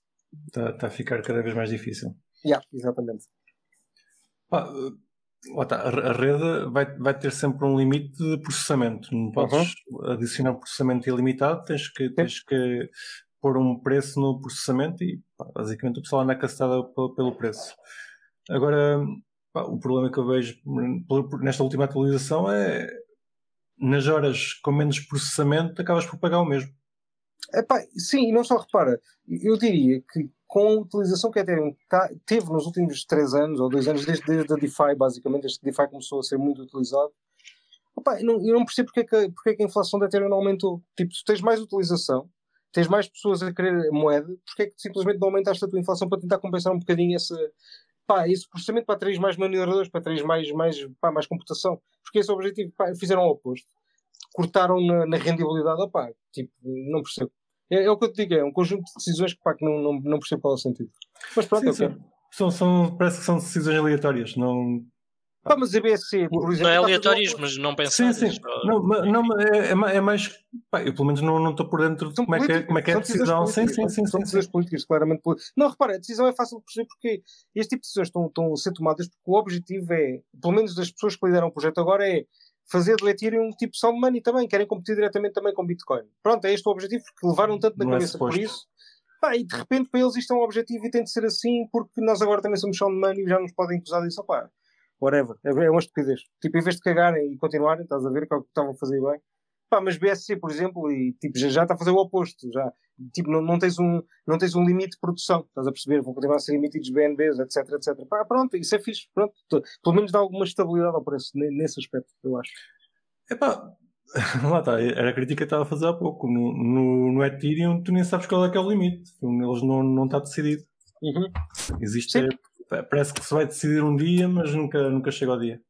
A: Está, tá a ficar cada vez mais difícil.
C: Yeah, exatamente.
A: Pá, tá, a rede vai, vai ter sempre um limite de processamento. Não podes uhum. adicionar processamento ilimitado, tens que, tens que pôr um preço no processamento e pá, basicamente o pessoal anda castada pelo preço. Agora, o problema que eu vejo nesta última atualização é nas horas com menos processamento acabas por pagar o mesmo.
C: Epá, sim, e não só repara, eu diria que com a utilização que a Ethereum tá, teve nos últimos 3 anos ou 2 anos, desde, desde a DeFi, basicamente, desde que a DeFi começou a ser muito utilizado, eu, não, eu não percebo porque é, que, porque é que a inflação da Ethereum não aumentou. Tipo, tu tens mais utilização, tens mais pessoas a querer moeda, porque é que simplesmente não aumentaste a tua inflação para tentar compensar um bocadinho essa, pá, esse processamento para atrair mais mineradores, para atrair mais, mais, pá, mais computação. Porque esse é o objetivo, pá, fizeram o oposto. Cortaram na, na rendibilidade, opá, tipo, não percebo. É, é, o que eu te digo, é um conjunto de decisões que, pá, que não, não, não percebo qual é o sentido. Mas pronto, sim,
A: é São, são, parece que são decisões aleatórias, não...
C: Mas a BSC, por exemplo.
B: Não é aleatórios, mas não pensamos.
A: Sim, sim. Não, não, é, é, mais. Pá, eu pelo menos não estou por dentro de como é, que é, como é que é a decisão. Sim, sim, sim.
C: São decisões políticas, claramente. Não, repara, a decisão é fácil de perceber porque este tipo de decisões estão, estão a ser tomadas porque o objetivo é, pelo menos das pessoas que lideram o projeto agora, é fazer do Ethereum um tipo sound money também. Querem competir diretamente também com Bitcoin. Pronto, é este o objetivo porque levaram tanto na não é cabeça é por isso. Pá, e de repente para eles isto é um objetivo e tem de ser assim porque nós agora também somos sound money e já nos podem acusar disso. Opá, whatever. É, é uma estupidez. Tipo, em vez de cagarem e continuarem, estás a ver que é o que estavam a fazer bem. Pá, mas BSC, por exemplo, e tipo, já, já está a fazer o oposto. Já, tipo, não, não, tens um, não tens um limite de produção. Estás a perceber? Vão continuar a ser emitidos BNBs, etc, etc. Pá, pronto, isso é fixe. Pronto. Pelo menos dá alguma estabilidade ao preço nesse aspecto, eu acho.
A: Epá, lá está, era a crítica que estava a fazer há pouco. No, no, no Ethereum, tu nem sabes qual é que é o limite. Eles não, não está decidido.
C: Uhum.
A: Existe, Sim parece que se vai decidir um dia, mas nunca, nunca chega ao dia.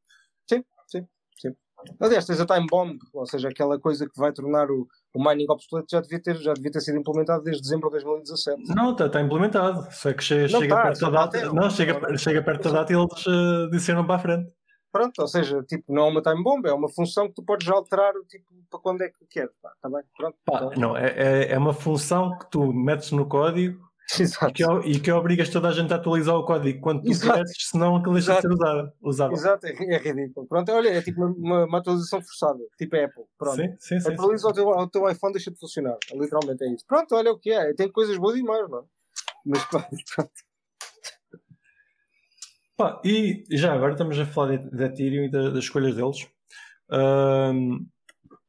C: Sim, sim, sim. Aliás, tens a time bomb, ou seja, aquela coisa que vai tornar o, o mining obsoleto já devia, ter, já devia ter sido implementado desde dezembro de 2017.
A: Não, está tá implementado. Só que chega, não chega tá, perto da data. Não, chega, chega perto da data e eles uh, disseram para a frente.
C: Pronto, ou seja, tipo, não é uma time bomb, é uma função que tu podes alterar tipo, para quando é que queres. Pá, tá bem? Pronto,
A: pá,
C: tá
A: não, é, é, é uma função que tu metes no código Exato. E, que, e que obrigas toda a gente a atualizar o código quando tu queres, senão aquilo deixa de ser usado. usado.
C: Exato, é, é, ridículo. Pronto, olha, é tipo uma, uma, atualização forçada, tipo Apple. Pronto.
A: Sim, sim, sim,
C: Atualiza o teu, o teu iPhone, deixa de funcionar. Literalmente é isso. Pronto, olha o que é. Tem coisas boas e mais, não é? Mas pronto.
A: Pá, e já agora estamos a falar de, de Ethereum e das escolhas deles. Um,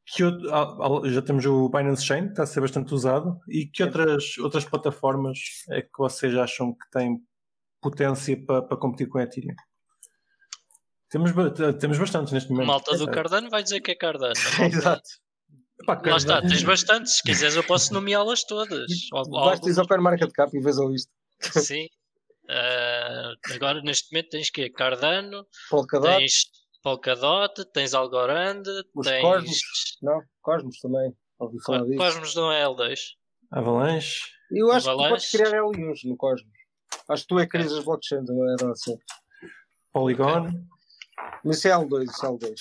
A: que outro, já temos o Binance Chain, que está a ser bastante usado. E que outras, outras plataformas é que vocês acham que têm potência para, para competir com a Ethereum? Temos, temos bastantes neste momento.
B: Malta do Cardano vai dizer que é Cardano.
C: Exato.
B: Epá, Lá está, tens bastantes. Se quiseres, eu posso nomeá-las todas.
C: Basta ir ao Cap e vês a lista.
B: Sim. Uh, agora, neste momento, tens que Cardano,
C: Polkadot.
B: tens Polkadot, tens Algorand,
C: Os
B: tens.
C: Cosmos, não? Cosmos também. Ouvi falar disso.
B: Cosmos não é L2.
A: Avalanche.
C: Eu acho Avalanche. que tu podes criar L1s no Cosmos. Acho que tu é que crias as blockchains, não era assim.
A: Polygon.
C: Mas isso é L2, isso é L2.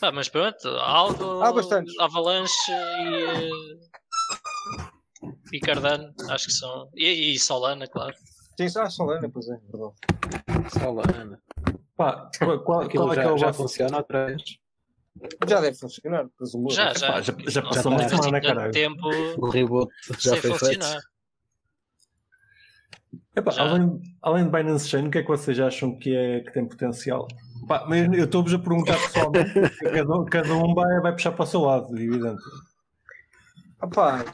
B: Ah, mas pronto, algo.
C: Há bastante.
B: Avalanche e. E Cardano, acho que são. E, e Solana, claro.
C: Sim, só a Solana, pois é, verdade.
D: Solana.
A: Pá, qual, qual, qual é
D: já,
A: que é o
D: já funciona outra vez?
C: Já deve funcionar, presumo.
B: Já, já.
A: Pá, já, já passou uma semana, caralho.
B: tempo
D: o reboot já foi funcionar. feito.
A: Epá, além, além de Binance Chain, o que é que vocês acham que, é, que tem potencial? Pá, mas eu estou-vos a perguntar pessoalmente, cada, cada um vai, vai puxar para o seu lado, evidente.
C: Opá,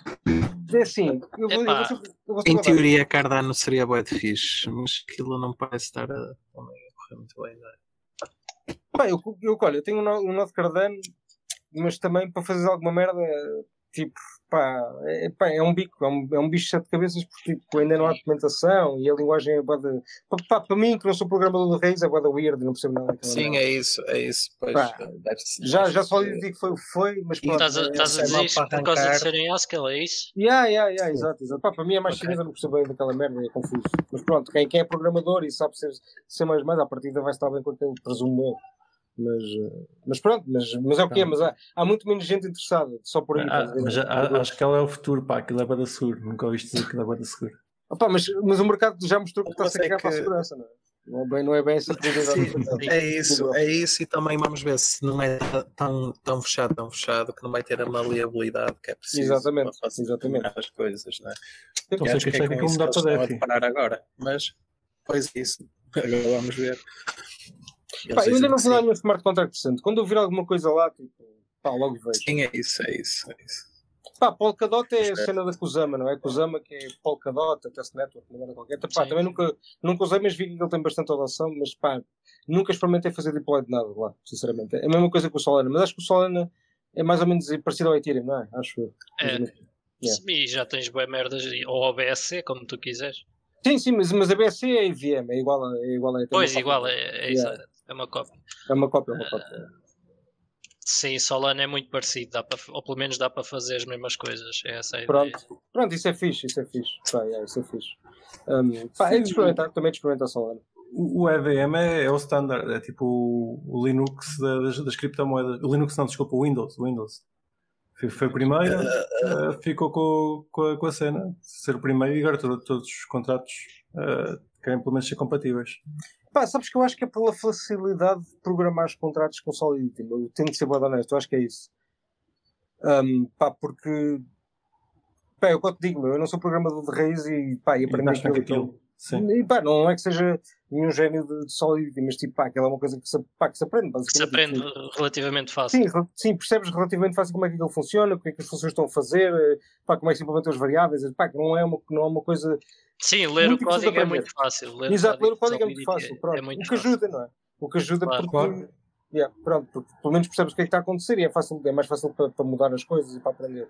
C: é assim, eu vou, eu vou,
D: eu vou Em teoria, Cardano seria bué de fixe, mas aquilo não parece estar a, também muito bem. Não é?
C: Pá, eu, eu, olha, eu tenho um, um novo Cardano, mas também para fazer alguma merda, tipo, pá, é, pá, é um bico, é um, é um bicho de sete cabeças, porque tipo, ainda não há documentação e a linguagem é boda. Pá, para mim, que não sou programador de Reis, é boda weird, não percebo nada.
D: Sim, é isso, é isso. Pois,
C: pá, já, já só lhe digo que foi, foi mas
B: pronto. Estás a, estás a dizer isto por causa de serem Haskell, é isso?
C: Yeah, yeah, yeah, exato, exato. Pá, para mim é mais okay. chinesa, não percebo bem daquela merda, é confuso. Mas pronto, quem, quem é programador e sabe ser, ser mais mais, à partida vai estar bem com aquele, presumo eu. Mas, eh, mas pronto, mas, mas é o que é, mas há, há muito menos gente interessada, só por aí.
A: Ah, mas a, acho que ela é o futuro, pá, aquilo é bada seguro, nunca ouviste dizer que é bada seguro.
C: Opa, mas, mas o mercado já mostrou que está-se a cagar que... para a segurança, não é? Não é bem, não é bem essa
D: É isso, é isso, e também vamos ver se não é tão, tão fechado, tão fechado, que não vai ter a maleabilidade que é preciso
C: exatamente, para exatamente.
D: as coisas, não é?
A: Então, sei que, que é que mudar para
D: DeFi. parar agora, mas pois isso, agora vamos ver.
C: Pá, eu ainda não vou dar nenhum smart contract decente. Quando eu vir alguma coisa lá, tipo, pá, logo vejo.
D: Sim, é isso, é isso, é isso.
C: Pá, Polkadot é a cena da Kusama, não é? Kusama que é Polkadot, a Test Network, não era qualquer. Pá, também nunca, nunca usei, mas vi que ele tem bastante adoção, mas pá, nunca experimentei fazer deploy de nada lá, sinceramente. É a mesma coisa que o Solana, mas acho que o Solana é mais ou menos parecido ao Ethereum, não é? Acho
B: É. Yeah. E já tens boas merdas, ou OBSC, como tu quiseres.
C: Sim, sim, mas, mas a BSC é IVM, é igual a, é igual a
B: Pois, igual, é, é, yeah. É uma cópia.
C: É uma cópia, é uma cópia. Uh,
B: sim, Solana é muito parecido, dá para, ou pelo menos dá para fazer as mesmas coisas. É essa a
C: Pronto,
B: ideia.
C: Pronto isso é fixe, isso é fixe. Pá, yeah, isso é fixe. Um, pá, é de experimentar, também de experimentar Solana.
A: O EVM é, é, o standard, é tipo o, Linux das, das criptomoedas. O Linux não, desculpa, o Windows. O Windows. Foi, foi o primeiro, uh, ficou com, com, a, com a cena, ser o primeiro e agora todos, todos os contratos uh, querem pelo menos ser compatíveis.
C: Pá, sabes que eu acho que é pela facilidade de programar os contratos com Solidity. Eu tenho de ser bem honesto, eu acho que é isso. Um, pá, porque. Pá, eu te digo, eu não sou programador de raiz e, pá, e aprendi aquilo. aquilo. Sim. E pá, não é que seja nenhum gênio de, de Solidity, mas tipo, pá, aquilo é uma coisa que se, pá, que se aprende.
B: Que se aprende tipo, relativamente fácil.
C: Sim, sim, percebes relativamente fácil como é que aquilo funciona, o que é que as funções estão a fazer, pá, como é que se implementam as variáveis, pá, que não é uma, não é uma coisa
B: Sim, ler muito o código é muito fácil.
C: Ler Exato, ler o código é muito fácil. Pronto. É muito o que ajuda, não é? O que ajuda claro, porque, claro. Yeah, pronto, porque pelo menos percebes o que é que está a acontecer e é, fácil, é mais fácil para, para mudar as coisas e para aprender.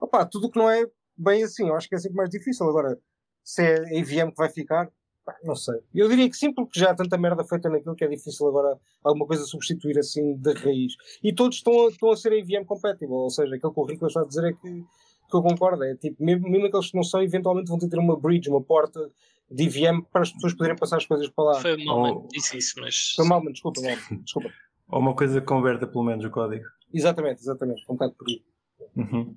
C: Opa, tudo que não é bem assim, eu acho que é sempre mais difícil. Agora, se é a EVM que vai ficar, pá, não sei. Eu diria que sim, porque já há tanta merda feita naquilo que é difícil agora alguma coisa substituir assim de raiz. E todos estão a, estão a ser EVM compatible, ou seja, aquilo que o Rico está a dizer é que que eu concordo. É tipo, mesmo, mesmo aqueles que não são, eventualmente vão ter uma bridge, uma porta de IVM para as pessoas poderem passar as coisas para lá.
B: Foi mal, oh. disse isso, mas.
C: Foi mal, desculpa, mal, desculpa.
A: Ou uma coisa que converta pelo menos o código.
C: Exatamente, exatamente. Um bocado por aí.
A: Uhum.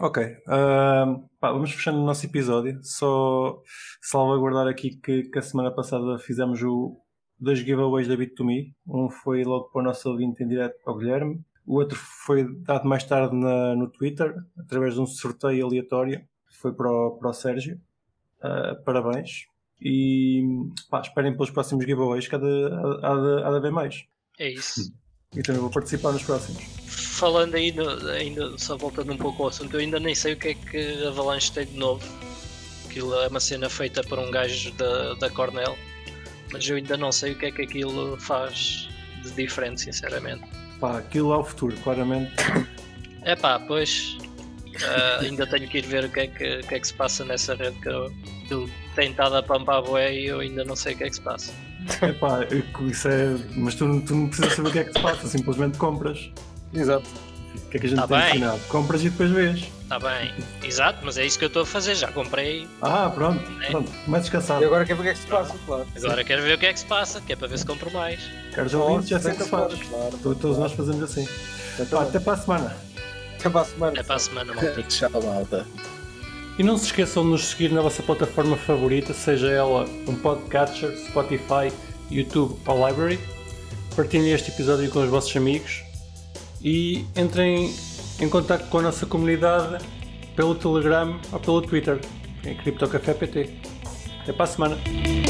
A: Ok. Uh, pá, vamos fechando o nosso episódio. Só salvaguardar aqui que, que a semana passada fizemos o, dois giveaways da Bit2Me. Um foi logo para o nosso ouvinte em direto para o Guilherme. O outro foi dado mais tarde na, no Twitter, através de um sorteio aleatório. Foi para o, para o Sérgio. Uh, parabéns. E pá, esperem pelos próximos giveaways, que há de, há de, há de haver mais.
B: É isso.
A: E também vou participar nos próximos.
B: Falando ainda, ainda, só voltando um pouco ao assunto, eu ainda nem sei o que é que Avalanche tem de novo. Aquilo é uma cena feita por um gajo da, da Cornell, mas eu ainda não sei o que é que aquilo faz de diferente, sinceramente.
A: Pá, aquilo é o futuro, claramente.
B: É pá, pois. Uh, ainda tenho que ir ver o que é que, que, é que se passa nessa rede que eu, tenho estado a pampar bué e eu ainda não sei o que é que se passa.
A: Epá, isso é. Mas tu, tu não precisas saber o que é que se passa, simplesmente compras.
C: Exato.
A: O que é que a gente tá tem bem. ensinado? Compras e depois vês.
B: Está bem, exato, mas é isso que eu estou a fazer, já comprei.
A: Ah, pronto, é. pronto, mais descansado.
C: E agora quero ver o que é que se passa, claro.
B: Agora Sim. quero ver o que é que se passa, que é para ver se compro mais.
A: Caros ouvintes, já sei que se faz. Claro, Todos nós fazemos assim. Então, até para a semana.
C: Até para a semana.
B: Até para a semana, malta.
E: Tchau, malta.
A: E não se esqueçam de nos seguir na vossa plataforma favorita, seja ela um podcatcher, Spotify, YouTube ou Library. Partilhem este episódio com os vossos amigos e entrem em contato com a nossa comunidade pelo Telegram ou pelo Twitter, em CryptoCafé PT. Até para a semana!